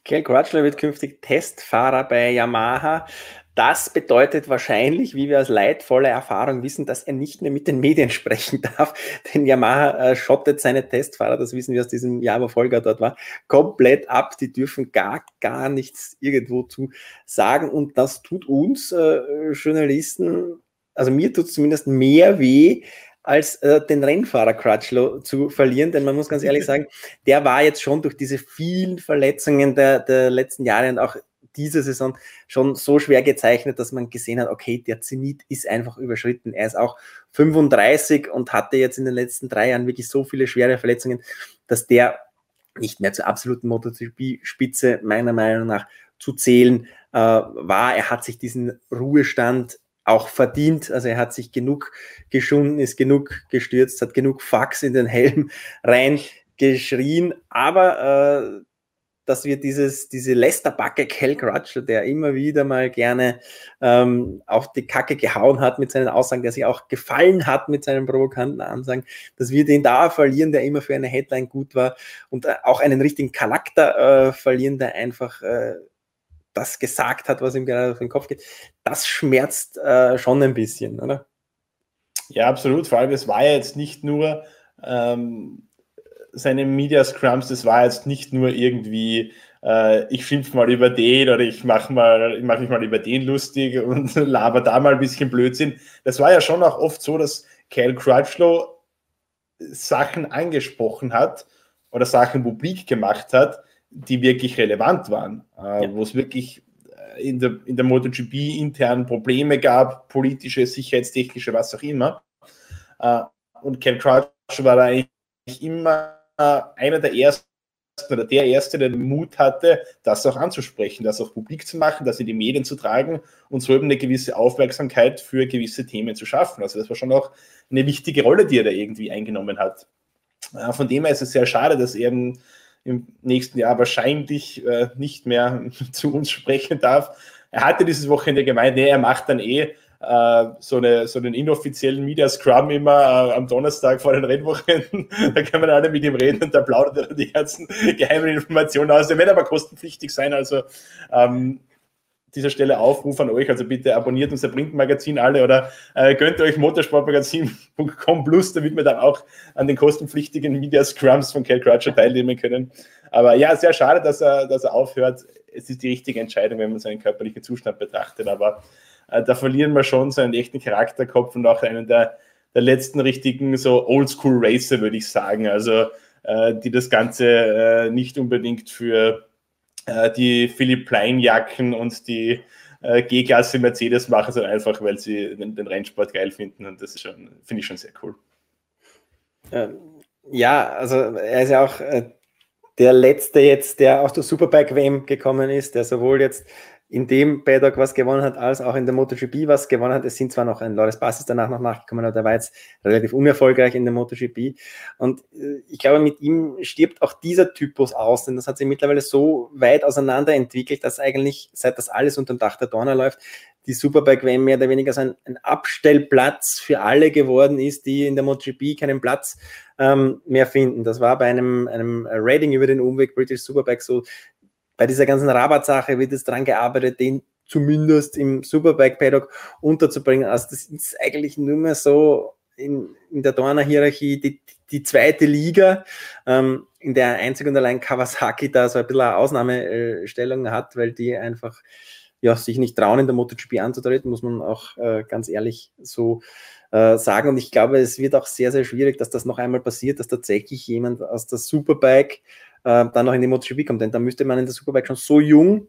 Kel Crutchlow wird künftig Testfahrer bei Yamaha. Das bedeutet wahrscheinlich, wie wir aus leidvoller Erfahrung wissen, dass er nicht mehr mit den Medien sprechen darf, denn Yamaha äh, schottet seine Testfahrer, das wissen wir aus diesem Jahr, wo Volker dort war, komplett ab. Die dürfen gar, gar nichts irgendwo zu sagen und das tut uns äh, Journalisten, also mir tut es zumindest mehr weh, als äh, den Rennfahrer Crutchlow zu verlieren, denn man muss ganz ehrlich sagen, der war jetzt schon durch diese vielen Verletzungen der, der letzten Jahre und auch diese Saison schon so schwer gezeichnet, dass man gesehen hat, okay, der Zenit ist einfach überschritten. Er ist auch 35 und hatte jetzt in den letzten drei Jahren wirklich so viele schwere Verletzungen, dass der nicht mehr zur absoluten MotoGP-Spitze meiner Meinung nach zu zählen äh, war. Er hat sich diesen Ruhestand auch verdient. Also er hat sich genug geschunden, ist genug gestürzt, hat genug Fax in den Helm reingeschrien. Aber äh, dass wir dieses, diese Lästerbacke Cal Crutchlow, der immer wieder mal gerne ähm, auf die Kacke gehauen hat mit seinen Aussagen, der sich auch gefallen hat mit seinen provokanten Ansagen, dass wir den da verlieren, der immer für eine Headline gut war und äh, auch einen richtigen Charakter äh, verlieren, der einfach äh, das gesagt hat, was ihm gerade auf den Kopf geht. Das schmerzt äh, schon ein bisschen, oder? Ja, absolut. Vor allem, es war ja jetzt nicht nur ähm, seine Media Scrums, das war jetzt nicht nur irgendwie, äh, ich schimpf mal über den oder ich mache mal, ich mache mich mal über den lustig und laber da mal ein bisschen Blödsinn. Das war ja schon auch oft so, dass Cal Crutchlow Sachen angesprochen hat oder Sachen publik gemacht hat, die wirklich relevant waren, äh, ja. wo es wirklich äh, in der, in der MotoGP intern Probleme gab, politische, sicherheitstechnische, was auch immer. Äh, und Cal Crutchlow war da eigentlich immer einer der ersten oder der Erste, der den Mut hatte, das auch anzusprechen, das auch publik zu machen, das in die Medien zu tragen und so eben eine gewisse Aufmerksamkeit für gewisse Themen zu schaffen. Also das war schon auch eine wichtige Rolle, die er da irgendwie eingenommen hat. Äh, von dem her ist es sehr schade, dass er im, nächsten Jahr wahrscheinlich äh, nicht mehr zu uns sprechen darf. Er hatte dieses Wochenende gemeint, nee, er macht dann eh äh, so, eine, so einen inoffiziellen Media Scrum immer äh, am Donnerstag vor den Rennwochenenden. da können wir alle mit ihm reden und da plaudert er die ganzen geheimen Informationen aus. Der wird aber kostenpflichtig sein, also ähm, dieser Stelle Aufruf an euch, also bitte abonniert unser Printmagazin alle oder äh, gönnt euch motorsportmagazin.com plus, damit wir dann auch an den kostenpflichtigen Media Scrums von Cal Crutcher teilnehmen können. Aber ja, sehr schade, dass er, dass er aufhört. Es ist die richtige Entscheidung, wenn man seinen körperlichen Zustand betrachtet, aber äh, da verlieren wir schon so einen echten Charakterkopf und auch einen der, der letzten richtigen so Oldschool-Racer, würde ich sagen. Also äh, die das Ganze äh, nicht unbedingt für die Philipp Plein-Jacken und die äh, G-Klasse Mercedes machen, sondern einfach, weil sie den, den, Rennsport geil finden und das finde ich schon sehr cool. Ähm, ja, also er ist ja auch äh, der letzte jetzt, der aus der Superbike WM gekommen ist, der sowohl jetzt in dem Paddock was gewonnen hat, als auch in der MotoGP was gewonnen hat. Es sind zwar noch ein Loris Basis danach noch nachgekommen, aber der war jetzt relativ unerfolgreich in der MotoGP. Und äh, ich glaube, mit ihm stirbt auch dieser Typus aus, denn das hat sich mittlerweile so weit auseinander entwickelt, dass eigentlich, seit das alles unter dem Dach der Dorner läuft, die Superbike WM mehr oder weniger so ein, ein, Abstellplatz für alle geworden ist, die in der MotoGP keinen Platz ähm, mehr finden. Das war bei einem, einem Rating über den Umweg British Superbike so bei dieser ganzen Rabatt-Sache wird es daran gearbeitet, den zumindest im Superbike-Paddock unterzubringen. Also das ist eigentlich nur mehr so in, in der Dorner-Hierarchie die, die zweite Liga, ähm, in der einzig und allein Kawasaki da so ein bisschen eine Ausnahmestellung hat, weil die einfach ja, sich nicht trauen, in der MotoGP anzutreten, muss man auch äh, ganz ehrlich so äh, sagen. Und ich glaube, es wird auch sehr, sehr schwierig, dass das noch einmal passiert, dass tatsächlich jemand aus der Superbike äh, dann noch in die MotoGP kommt. Denn da müsste man in der Superbike schon so jung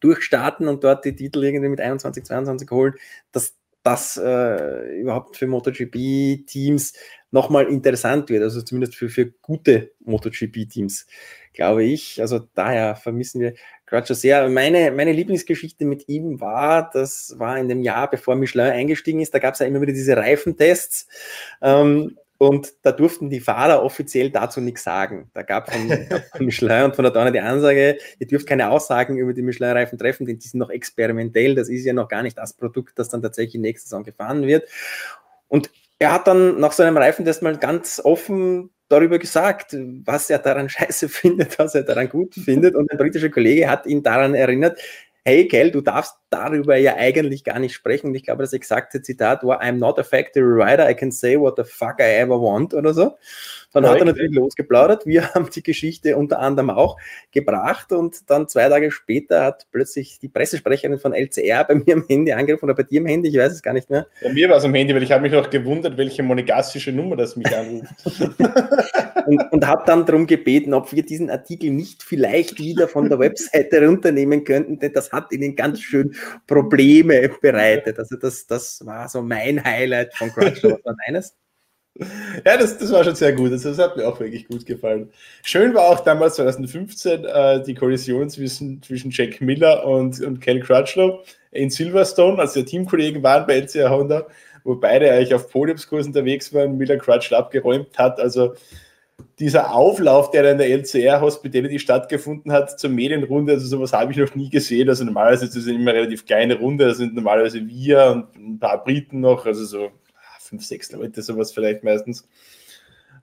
durchstarten und dort die Titel irgendwie mit 21, 22 holen, dass das äh, überhaupt für MotoGP-Teams nochmal interessant wird, also zumindest für, für gute MotoGP-Teams, glaube ich. Also daher vermissen wir Crutcher sehr. Meine, meine Lieblingsgeschichte mit ihm war, das war in dem Jahr, bevor Michelin eingestiegen ist, da gab es ja immer wieder diese Reifentests. Ähm, Und da durften die Fahrer offiziell dazu nichts sagen. Da gab es von, Michelin und von der Donner die Ansage, ihr dürft keine Aussagen über die Michelin-Reifen treffen, denn die sind noch experimentell. Das ist ja noch gar nicht das Produkt, das dann tatsächlich nächste Saison gefahren wird. Und er hat dann nach seinem Reifentest mal ganz offen darüber gesagt, was er daran scheiße findet, was er daran gut findet. Und ein britischer Kollege hat ihn daran erinnert, hey, Kel, du darfst darüber ja eigentlich gar nicht sprechen. Ich glaube, das exakte Zitat war, I'm not a factory writer, I can say what the fuck I ever want oder so. Dann Correct. hat er natürlich losgeplaudert. Wir haben die Geschichte unter anderem auch gebracht und dann zwei Tage später hat plötzlich die Pressesprecherin von LCR bei mir am Handy angerufen oder bei dir am Handy, ich weiß es gar nicht mehr. Bei mir war es am Handy, weil ich habe mich noch gewundert, welche monegassische Nummer das mich anruft. und, und habe dann darum gebeten, ob wir diesen Artikel nicht vielleicht wieder von der Webseite runternehmen könnten, denn das hat ihnen ganz schön Probleme bereitet. Also das, das war so mein Highlight von Crunchlow. Was war deines? Ja, das, das war schon sehr gut. Also das hat mir auch wirklich gut gefallen. Schön war auch damals 2015 äh, die Kollision zwischen, zwischen Jack Miller und, und Kel Crutchlow in Silverstone, als die Teamkollegen waren bei LCR Honda, wo beide eigentlich auf Podiumskurs unterwegs waren, Miller Crutchlow abgeräumt hat. Also dieser Auflauf, der in der LCR Hospitality stattgefunden hat zur Medienrunde, also sowas habe ich noch nie gesehen. Also normalerweise ist es immer relativ kleine Runde, da sind normalerweise wir und ein paar Briten noch, also so fünf, sechs Leute, sowas vielleicht meistens.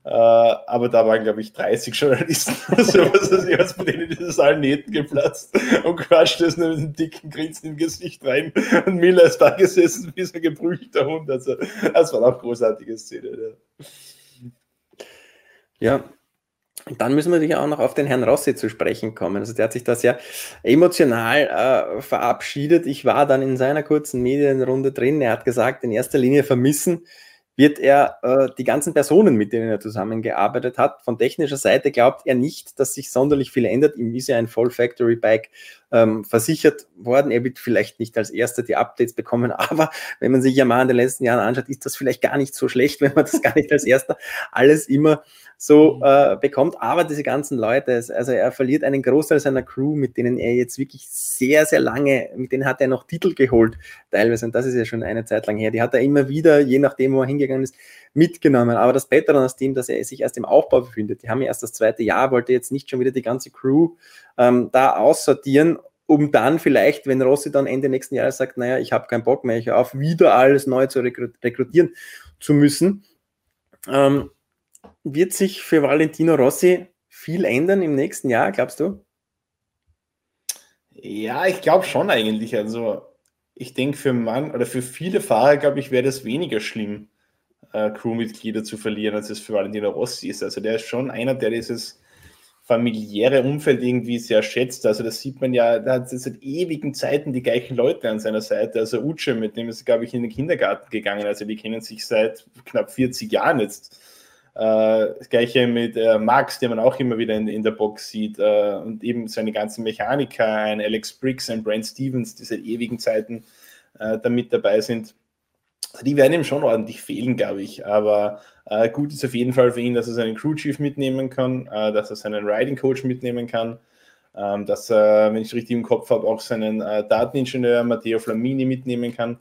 Äh, aber da waren, glaube ich, 30 Journalisten oder sowas, also ich bei denen dieses allen Nähten geplatzt und quatscht das mit einem dicken Grinsen im Gesicht rein und Miller ist da gesessen wie so ein geprügelter Hund. Also, das war auch großartige Szene. Ja. Ja. dann müssen wir natürlich auch noch auf den Herrn Rossi zu sprechen kommen. Also der hat sich da sehr emotional äh, verabschiedet. Ich war dann in seiner kurzen Medienrunde drin. Er hat gesagt, in erster Linie vermissen wird er äh, die ganzen Personen, mit denen er zusammengearbeitet hat. Von technischer Seite glaubt er nicht, dass sich sonderlich viel ändert. Ihm ist ja ein Full Factory Bike ähm, versichert worden. Er wird vielleicht nicht als erster die Updates bekommen, aber wenn man sich ja mal in den letzten Jahren anschaut, ist das vielleicht gar nicht so schlecht, wenn man das gar nicht als erster alles immer so mhm. äh, bekommt. Aber diese ganzen Leute, also er verliert einen Großteil seiner Crew, mit denen er jetzt wirklich sehr, sehr lange, mit denen hat er noch Titel geholt, teilweise. Und das ist ja schon eine Zeit lang her. Die hat er immer wieder, je nachdem, wo er hingegangen ist, mitgenommen. Aber das Petronas-Team, dass er sich erst im Aufbau befindet, die haben ja erst das zweite Jahr, wollte jetzt nicht schon wieder die ganze Crew ähm, da aussortieren um dann vielleicht, wenn Rossi dann Ende nächsten Jahres sagt, naja, ich habe keinen Bock mehr, ich auf, wieder alles neu zu rekrutieren zu müssen. Ähm, wird sich für Valentino Rossi viel ändern im nächsten Jahr, glaubst du? Ja, ich glaube schon eigentlich. Also ich denke für Mann oder für viele Fahrer, glaube ich, wäre das weniger schlimm, äh, Crewmitglieder zu verlieren, als es für Valentino Rossi ist. Also der ist schon einer, der dieses familiäre Umfeld irgendwie sehr schätzt. Also das sieht man ja, da hat seit ewigen Zeiten die gleichen Leute an seiner Seite. Also Uche, mit dem ist, glaube ich, in den Kindergarten gegangen. Also die kennen sich seit knapp 40 Jahren jetzt. Äh, das gleiche mit äh, Max, den man auch immer wieder in, in der Box sieht. Äh, und eben seine ganzen Mechaniker, ein Alex Briggs, ein Brent Stevens, die seit ewigen Zeiten äh, da mit dabei sind. Die werden ihm schon ordentlich fehlen, glaube ich. Aber äh, gut ist auf jeden Fall für ihn, dass er seinen Crew Chief mitnehmen kann, äh, dass er seinen Riding Coach mitnehmen kann. Ähm, dass er, wenn ich richtig im Kopf habe, auch seinen Dateningenieur Matteo Flamini mitnehmen kann.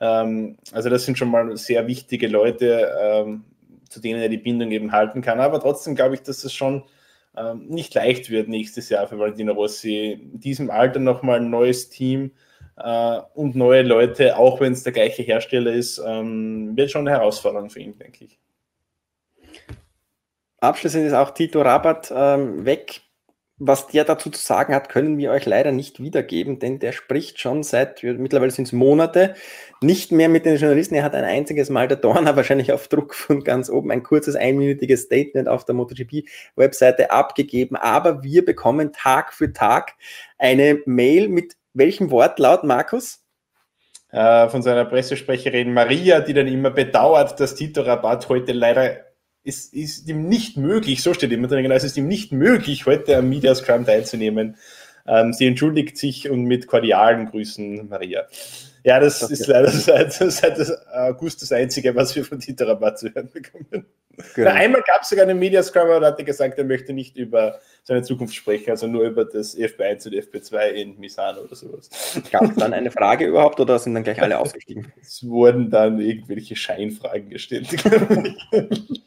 Ähm, also das sind schon mal sehr wichtige Leute, ähm, zu denen er die Bindung eben halten kann. Aber trotzdem glaube ich, dass es schon ähm, nicht leicht wird nächstes Jahr für Valentino Rossi. In diesem Alter nochmal ein neues Team äh, und neue Leute, auch wenn es der gleiche Hersteller ist, ähm, wird schon eine Herausforderung für ihn, denke ich. Abschließend ist auch Tito Rabat ähm, weg was der dazu zu sagen hat, können wir euch leider nicht wiedergeben, denn der spricht schon seit, mittlerweile sind es Monate, nicht mehr mit den Journalisten. Er hat ein einziges Mal der Dorner wahrscheinlich auf Druck von ganz oben ein kurzes einminütiges Statement auf der MotoGP-Webseite abgegeben. Aber wir bekommen Tag für Tag eine Mail mit welchem Wortlaut, Markus? Äh, von seiner Pressesprecherin Maria, die dann immer bedauert, dass Tito Rabat heute leider es ist ihm nicht möglich, so steht immer drin, es ist ihm nicht möglich, heute am Media Scrum teilzunehmen. Ähm, sie entschuldigt sich und mit kordialen Grüßen, Maria. Ja, das, das ist leider seit, seit August das Einzige, was wir von Dieter Rabat zu hören bekommen. Genau. Einmal gab es sogar einen Media Scrum, aber da hat er gesagt, er möchte nicht über seine Zukunft sprechen, also nur über das FP1 und FP2 in Misano oder sowas. Gab es dann eine Frage überhaupt oder sind dann gleich alle ausgestiegen? Es wurden dann irgendwelche Scheinfragen gestellt.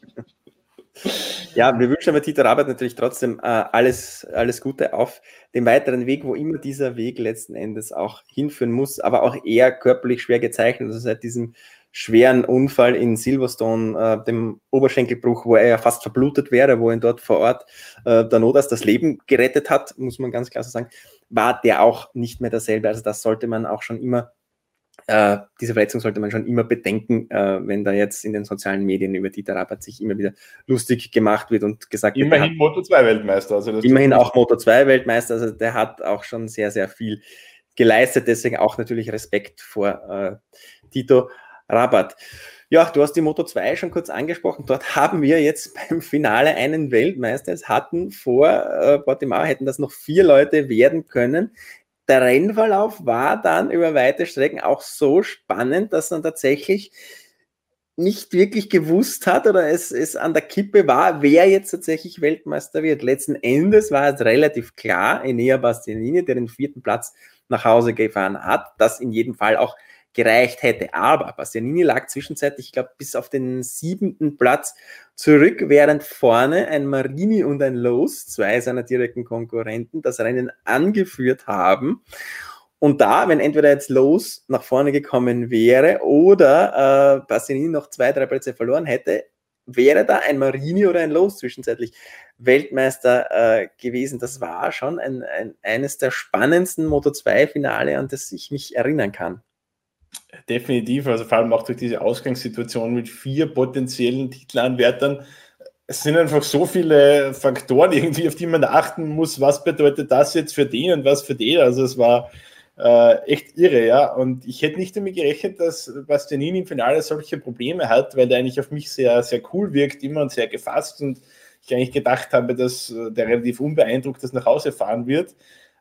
Ja, wir wünschen aber Tito Rabat natürlich trotzdem äh, alles, alles Gute auf dem weiteren Weg, wo immer dieser Weg letzten Endes auch hinführen muss, aber auch eher körperlich schwer gezeichnet. Also seit diesem schweren Unfall in Silverstone, äh, dem Oberschenkelbruch, wo er ja fast verblutet wäre, wo ihn dort vor Ort äh, der Notas das Leben gerettet hat, muss man ganz klar so sagen, war der auch nicht mehr derselbe. Also das sollte man auch schon immer äh, diese Verletzung sollte man schon immer bedenken, äh, wenn da jetzt in den sozialen Medien über Dieter Rabat sich immer wieder lustig gemacht wird und gesagt wird. Immerhin Moto 2 Weltmeister. Also immerhin auch Moto 2 Weltmeister. Also der hat auch schon sehr, sehr viel geleistet. Deswegen auch natürlich Respekt vor äh, Tito Rabat. Ja, du hast die Moto 2 schon kurz angesprochen. Dort haben wir jetzt beim Finale einen Weltmeister. Es hatten vor äh, Portimao hätten das noch vier Leute werden können der Rennverlauf war dann über weite Strecken auch so spannend, dass man tatsächlich nicht wirklich gewusst hat oder es, es an der Kippe war, wer jetzt tatsächlich Weltmeister wird. Letzten Endes war es relativ klar, Enea Bastianini, der den vierten Platz nach Hause gefahren hat, dass in jedem Fall auch gereicht hätte. Aber Bastianini lag zwischenzeitlich, ich glaube, bis auf den siebenten Platz zurück, während vorne ein Marini und ein Lowe's, zwei seiner direkten Konkurrenten, das Rennen angeführt haben. Und da, wenn entweder jetzt Lowe's nach vorne gekommen wäre oder äh, Bastianini noch zwei, drei Plätze verloren hätte, wäre da ein Marini oder ein Lowe's zwischenzeitlich Weltmeister äh, gewesen. Das war schon ein, ein, eines der spannendsten Moto2-Finale, an das ich mich erinnern kann. Definitiv, also vor allem auch durch diese Ausgangssituation mit vier potenziellen Titelanwärtern. Es sind einfach so viele Faktoren irgendwie, auf die man achten muss. Was bedeutet das jetzt für den und was für den? Also es war äh, echt irre, ja. Und ich hätte nicht damit gerechnet, dass Bastianini im Finale solche Probleme hat, weil der eigentlich auf mich sehr, sehr cool wirkt, immer und sehr gefasst und ich eigentlich gedacht habe, dass der relativ unbeeindruckt das nach Hause fahren wird.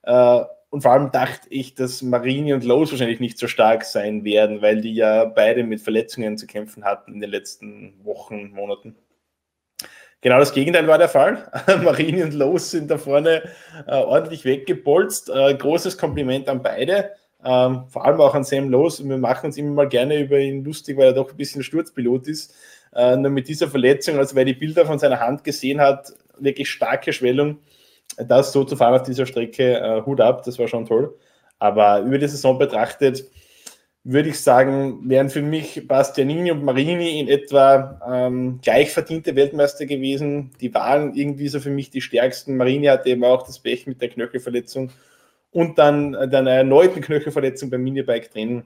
Äh, und vor allem dachte ich, dass Marini und Lowe's wahrscheinlich nicht so stark sein werden, weil die ja beide mit Verletzungen zu kämpfen hatten in den letzten Wochen, Monaten. Genau das Gegenteil war der Fall. Marini und Lowe's sind da vorne äh, ordentlich weggebolzt. Äh, großes Kompliment an beide. Ähm, vor allem auch an Sam Lowe's. Wir machen uns immer mal gerne über ihn lustig, weil er doch ein bisschen Sturzpilot ist. Äh, nur mit dieser Verletzung, also wer die Bilder von seiner Hand gesehen hat, wirklich starke Schwellung das so zu fahren auf dieser Strecke, äh, Hut ab, das war schon toll. Aber über die Saison betrachtet, würde ich sagen, wären für mich Bastianini und Marini in etwa ähm, gleich verdiente Weltmeister gewesen. Die waren irgendwie so für mich die stärksten. Marini hatte eben auch das Pech mit der Knöchelverletzung und dann, äh, dann eine erneute Knöchelverletzung beim Minibike drin.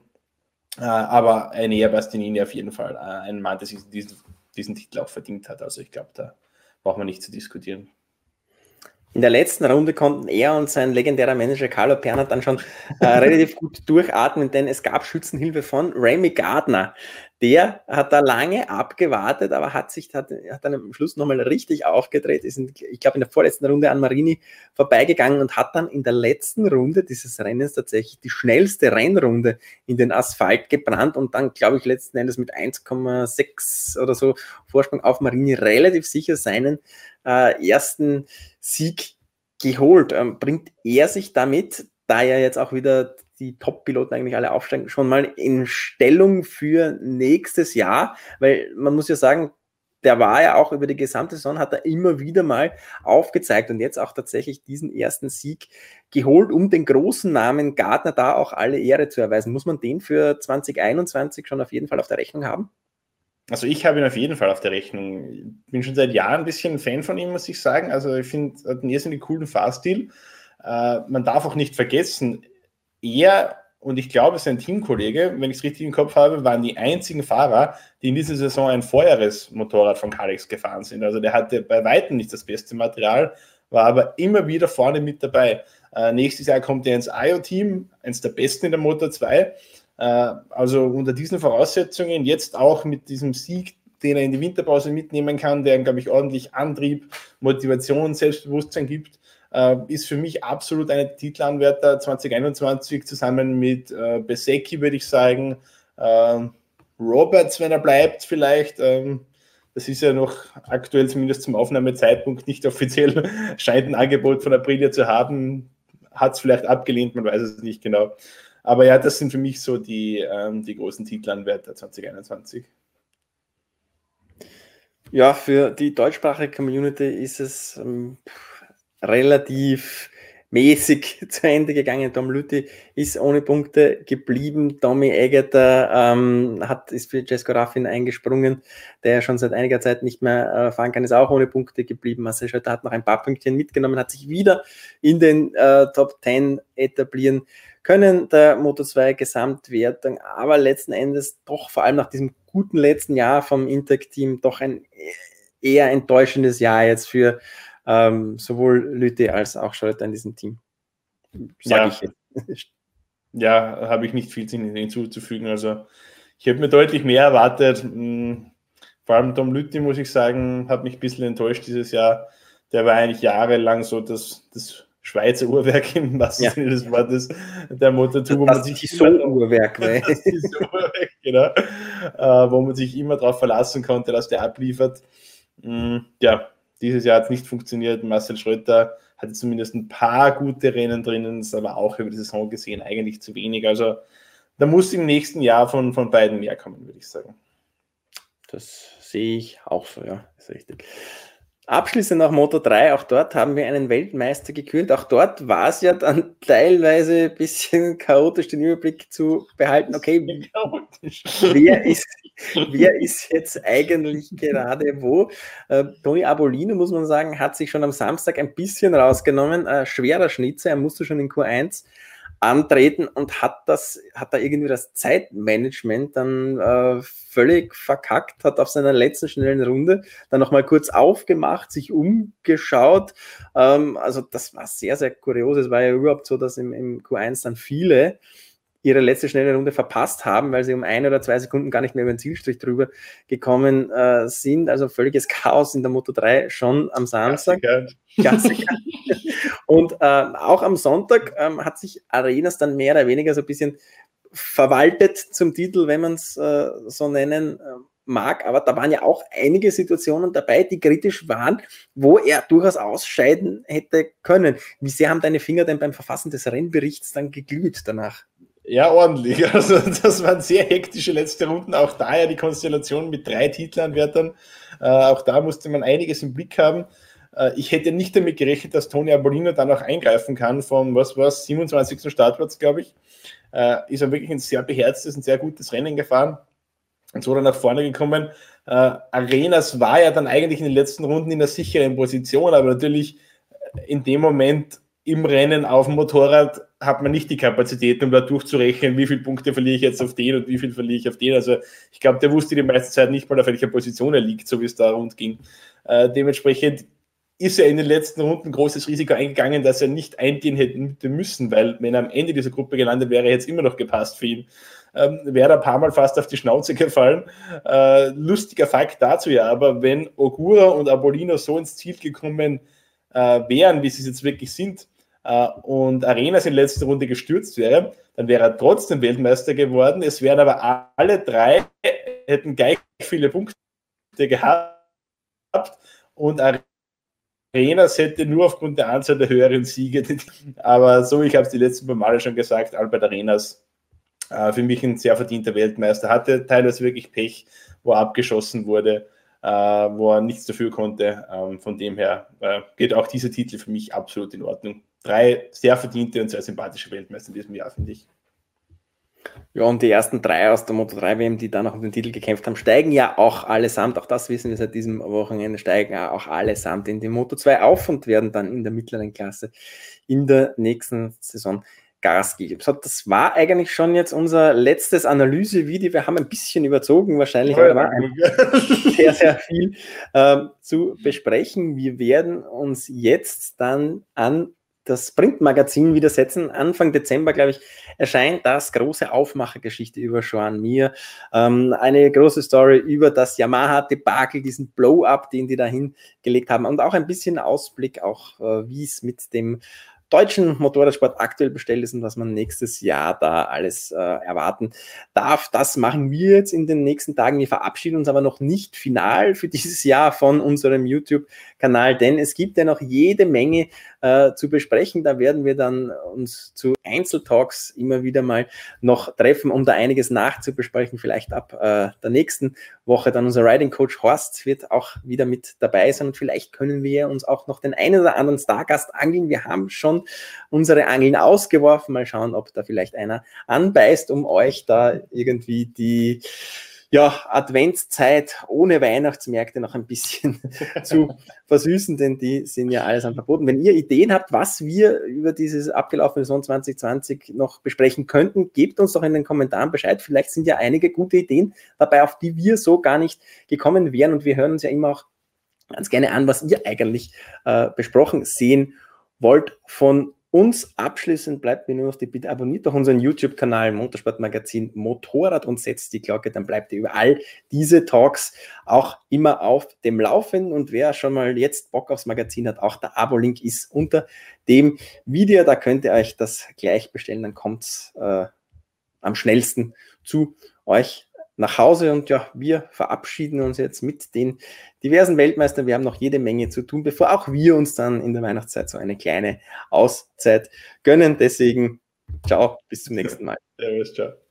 Äh, aber ein eher Bastianini auf jeden Fall. Äh, ein Mann, der sich diesen, diesen Titel auch verdient hat. Also ich glaube, da braucht man nicht zu diskutieren. In der letzten Runde konnten er und sein legendärer Manager Carlo Perner dann schon äh, relativ gut durchatmen, denn es gab Schützenhilfe von Remy Gardner. Der hat da lange abgewartet, aber hat sich hat, hat dann am Schluss nochmal richtig aufgedreht, ist, in, ich glaube, in der vorletzten Runde an Marini vorbeigegangen und hat dann in der letzten Runde dieses Rennens tatsächlich die schnellste Rennrunde in den Asphalt gebrannt und dann, glaube ich, letzten Endes mit 1,6 oder so Vorsprung auf Marini relativ sicher seinen äh, ersten Sieg geholt. Ähm, bringt er sich damit, da ja jetzt auch wieder die Top-Piloten eigentlich alle aufsteigen, schon mal in Stellung für nächstes Jahr? Weil man muss ja sagen, der war ja auch über die gesamte Saison, hat er immer wieder mal aufgezeigt und jetzt auch tatsächlich diesen ersten Sieg geholt, um den großen Namen Gardner da auch alle Ehre zu erweisen. Muss man den für 2021 schon auf jeden Fall auf der Rechnung haben? Also ich habe ihn auf jeden Fall auf der Rechnung. Ich bin schon seit Jahren ein bisschen Fan von ihm, muss ich sagen. Also ich finde, er hat einen irrsinnig coolen Fahrstil. Äh, man darf auch nicht vergessen, er und ich glaube, sein Teamkollege, wenn ich es richtig im Kopf habe, waren die einzigen Fahrer, die in dieser Saison ein Vorjahresmotorrad von Kalex gefahren sind. Also der hatte bei weitem nicht das beste Material, war aber immer wieder vorne mit dabei. Äh, nächstes Jahr kommt er ins IO-Team, eines der besten in der Motor 2. Äh, also unter diesen Voraussetzungen, jetzt auch mit diesem Sieg, den er in die Winterpause mitnehmen kann, der, glaube ich, ordentlich Antrieb, Motivation, Selbstbewusstsein gibt, äh, ist für mich absolut ein Titelanwärter 2021 zusammen mit äh, Besecki, würde ich sagen. Ähm, Roberts, wenn er bleibt, vielleicht. Ähm, das ist ja noch aktuell zumindest zum Aufnahmezeitpunkt nicht offiziell, scheint ein Angebot von Aprilia zu haben. Hat es vielleicht abgelehnt, man weiß es nicht genau. Aber ja, das sind für mich so die, ähm, die großen Titelanwärter 2021. Ja, für die deutschsprachige Community ist es ähm, relativ mäßig zu Ende gegangen. Tom Lüthi ist ohne Punkte geblieben. Tommy Eggeter ähm, hat, ist für Cesco Raffin eingesprungen, der schon seit einiger Zeit nicht mehr äh, fahren kann, ist auch ohne Punkte geblieben. Marcel Schötter hat noch ein paar Pünktchen mitgenommen, hat sich wieder in den äh, Top 10 etablieren können, der Moto 2 Gesamtwertung, aber letzten Endes doch vor allem nach diesem guten letzten Jahr vom Intec-Team doch ein eher enttäuschendes Jahr jetzt für ähm, sowohl Lütte als auch Schröter in diesem Team. Sag ja. ich jetzt. Ja, habe ich nicht viel hinzuzufügen. Also ich habe mir deutlich mehr erwartet. Hm, vor allem Tom Lütti, muss ich sagen, hat mich ein bisschen enttäuscht dieses Jahr. Der war eigentlich jahrelang so das, das Schweizer Uhrwerk im wahrsten Sinne des Wortes, der Motor 2, wo man sich so Uhrwerk, das ist Uhrwerk, genau, äh, wo man sich immer darauf verlassen konnte, dass der abliefert. Mm, ja, dieses Jahr hat es nicht funktioniert. Marcel Schröter hatte zumindest ein paar gute Rennen drinnen, ist aber auch über die Saison gesehen eigentlich zu wenig. Also da muss im nächsten Jahr von, von beiden mehr kommen, würde ich sagen. Das sehe ich auch so, ja, ist richtig. Abschließend nach Moto 3, auch dort haben wir einen Weltmeister gekürt. Auch dort war es ja dann teilweise ein bisschen chaotisch, den Überblick zu behalten. Okay, wer ist, wer ist jetzt eigentlich gerade wo? Äh, Toni Abolino, muss man sagen, hat sich schon am Samstag ein bisschen rausgenommen. Äh, schwerer Schnitzer, er musste schon in Q1 antreten und hat das, hat da irgendwie das Zeitmanagement dann äh, völlig verkackt, hat auf seiner letzten schnellen Runde dann nochmal kurz aufgemacht, sich umgeschaut. Ähm, also das war sehr, sehr kurios. Es war ja überhaupt so, dass im, im Q1 dann viele ihre letzte schnelle Runde verpasst haben, weil sie um ein oder zwei Sekunden gar nicht mehr über den Zielstrich drüber gekommen äh, sind. Also völliges Chaos in der Moto 3 schon am Samstag. Klassiker. Und äh, auch am Sonntag ähm, hat sich Arenas dann mehr oder weniger so ein bisschen verwaltet zum Titel, wenn man es äh, so nennen äh, mag. Aber da waren ja auch einige Situationen dabei, die kritisch waren, wo er durchaus ausscheiden hätte können. Wie sehr haben deine Finger denn beim Verfassen des Rennberichts dann geglüht danach? Ja, ordentlich. Also das waren sehr hektische letzte Runden. Auch da ja die Konstellation mit drei Titelanwärtern. Äh, auch da musste man einiges im Blick haben. Äh, ich hätte nicht damit gerechnet, dass Toni Abolino dann auch eingreifen kann vom, was war 27. Startplatz, glaube ich. Äh, ist er wirklich ein sehr beherztes, ein sehr gutes Rennen gefahren und so dann nach vorne gekommen. Äh, Arenas war ja dann eigentlich in den letzten Runden in einer sicheren Position, aber natürlich in dem Moment im Rennen auf dem Motorrad hat man nicht die Kapazität, um da durchzurechnen, wie viele Punkte verliere ich jetzt auf den und wie viel verliere ich auf den. Also ich glaube, der wusste die meiste Zeit nicht mal, auf welcher Position er liegt, so wie es da rund ging. Äh, dementsprechend ist er in den letzten Runden großes Risiko eingegangen, dass er nicht eingehen hätte müssen, weil wenn er am Ende dieser Gruppe gelandet wäre, hätte es immer noch gepasst für ihn. Ähm, wäre ein paar Mal fast auf die Schnauze gefallen. Äh, lustiger Fakt dazu ja, aber wenn Ogura und Abolino so ins Ziel gekommen äh, wären, wie sie es jetzt wirklich sind, äh, und Arenas in letzter Runde gestürzt wäre, dann wäre er trotzdem Weltmeister geworden. Es wären aber alle drei, hätten gleich viele Punkte gehabt und Arenas hätte nur aufgrund der Anzahl der höheren Siege, aber so, ich habe es die letzten paar Male schon gesagt, Albert Arenas äh, für mich ein sehr verdienter Weltmeister, hatte teilweise wirklich Pech, wo er abgeschossen wurde, äh, wo er nichts dafür konnte. Ähm, von dem her äh, geht auch dieser Titel für mich absolut in Ordnung drei sehr verdiente und sehr sympathische Weltmeister in diesem Jahr, finde ich. Ja, und die ersten drei aus der Moto 3 WM, die da noch um den Titel gekämpft haben, steigen ja auch allesamt, auch das wissen wir seit diesem Wochenende, steigen ja auch allesamt in die Moto 2 auf und werden dann in der mittleren Klasse in der nächsten Saison Gas geben. So, das war eigentlich schon jetzt unser letztes Analysevideo. Wir haben ein bisschen überzogen, wahrscheinlich, aber da war sehr, sehr viel äh, zu besprechen. Wir werden uns jetzt dann an das Printmagazin wieder setzen. Anfang Dezember, glaube ich, erscheint das große Aufmachergeschichte über Joan Mir. Ähm, eine große Story über das Yamaha-Debakel, diesen Blow-up, den die da hingelegt haben und auch ein bisschen Ausblick, auch äh, wie es mit dem deutschen Motorradsport aktuell bestellt ist und was man nächstes Jahr da alles äh, erwarten darf. Das machen wir jetzt in den nächsten Tagen. Wir verabschieden uns aber noch nicht final für dieses Jahr von unserem YouTube-Kanal, denn es gibt ja noch jede Menge äh, zu besprechen. Da werden wir dann uns zu Einzeltalks immer wieder mal noch treffen, um da einiges nachzubesprechen. Vielleicht ab äh, der nächsten Woche dann unser Riding Coach Horst wird auch wieder mit dabei sein und vielleicht können wir uns auch noch den einen oder anderen Stargast angeln. Wir haben schon unsere Angeln ausgeworfen. Mal schauen, ob da vielleicht einer anbeißt, um euch da irgendwie die ja, Adventszeit ohne Weihnachtsmärkte noch ein bisschen zu versüßen, denn die sind ja alles an verboten. Wenn ihr Ideen habt, was wir über dieses abgelaufene Saison 2020 noch besprechen könnten, gebt uns doch in den Kommentaren Bescheid. Vielleicht sind ja einige gute Ideen dabei, auf die wir so gar nicht gekommen wären. Und wir hören uns ja immer auch ganz gerne an, was ihr eigentlich äh, besprochen sehen wollt von uns abschließend bleibt mir nur noch die Bitte, abonniert doch unseren YouTube-Kanal Motorsportmagazin Motorrad und setzt die Glocke, dann bleibt ihr über all diese Talks auch immer auf dem Laufenden. Und wer schon mal jetzt Bock aufs Magazin hat, auch der Abo-Link ist unter dem Video. Da könnt ihr euch das gleich bestellen, dann kommt es äh, am schnellsten zu euch nach Hause und ja, wir verabschieden uns jetzt mit den diversen Weltmeistern. Wir haben noch jede Menge zu tun, bevor auch wir uns dann in der Weihnachtszeit so eine kleine Auszeit gönnen. Deswegen, ciao, bis zum nächsten Mal. Servus, ciao.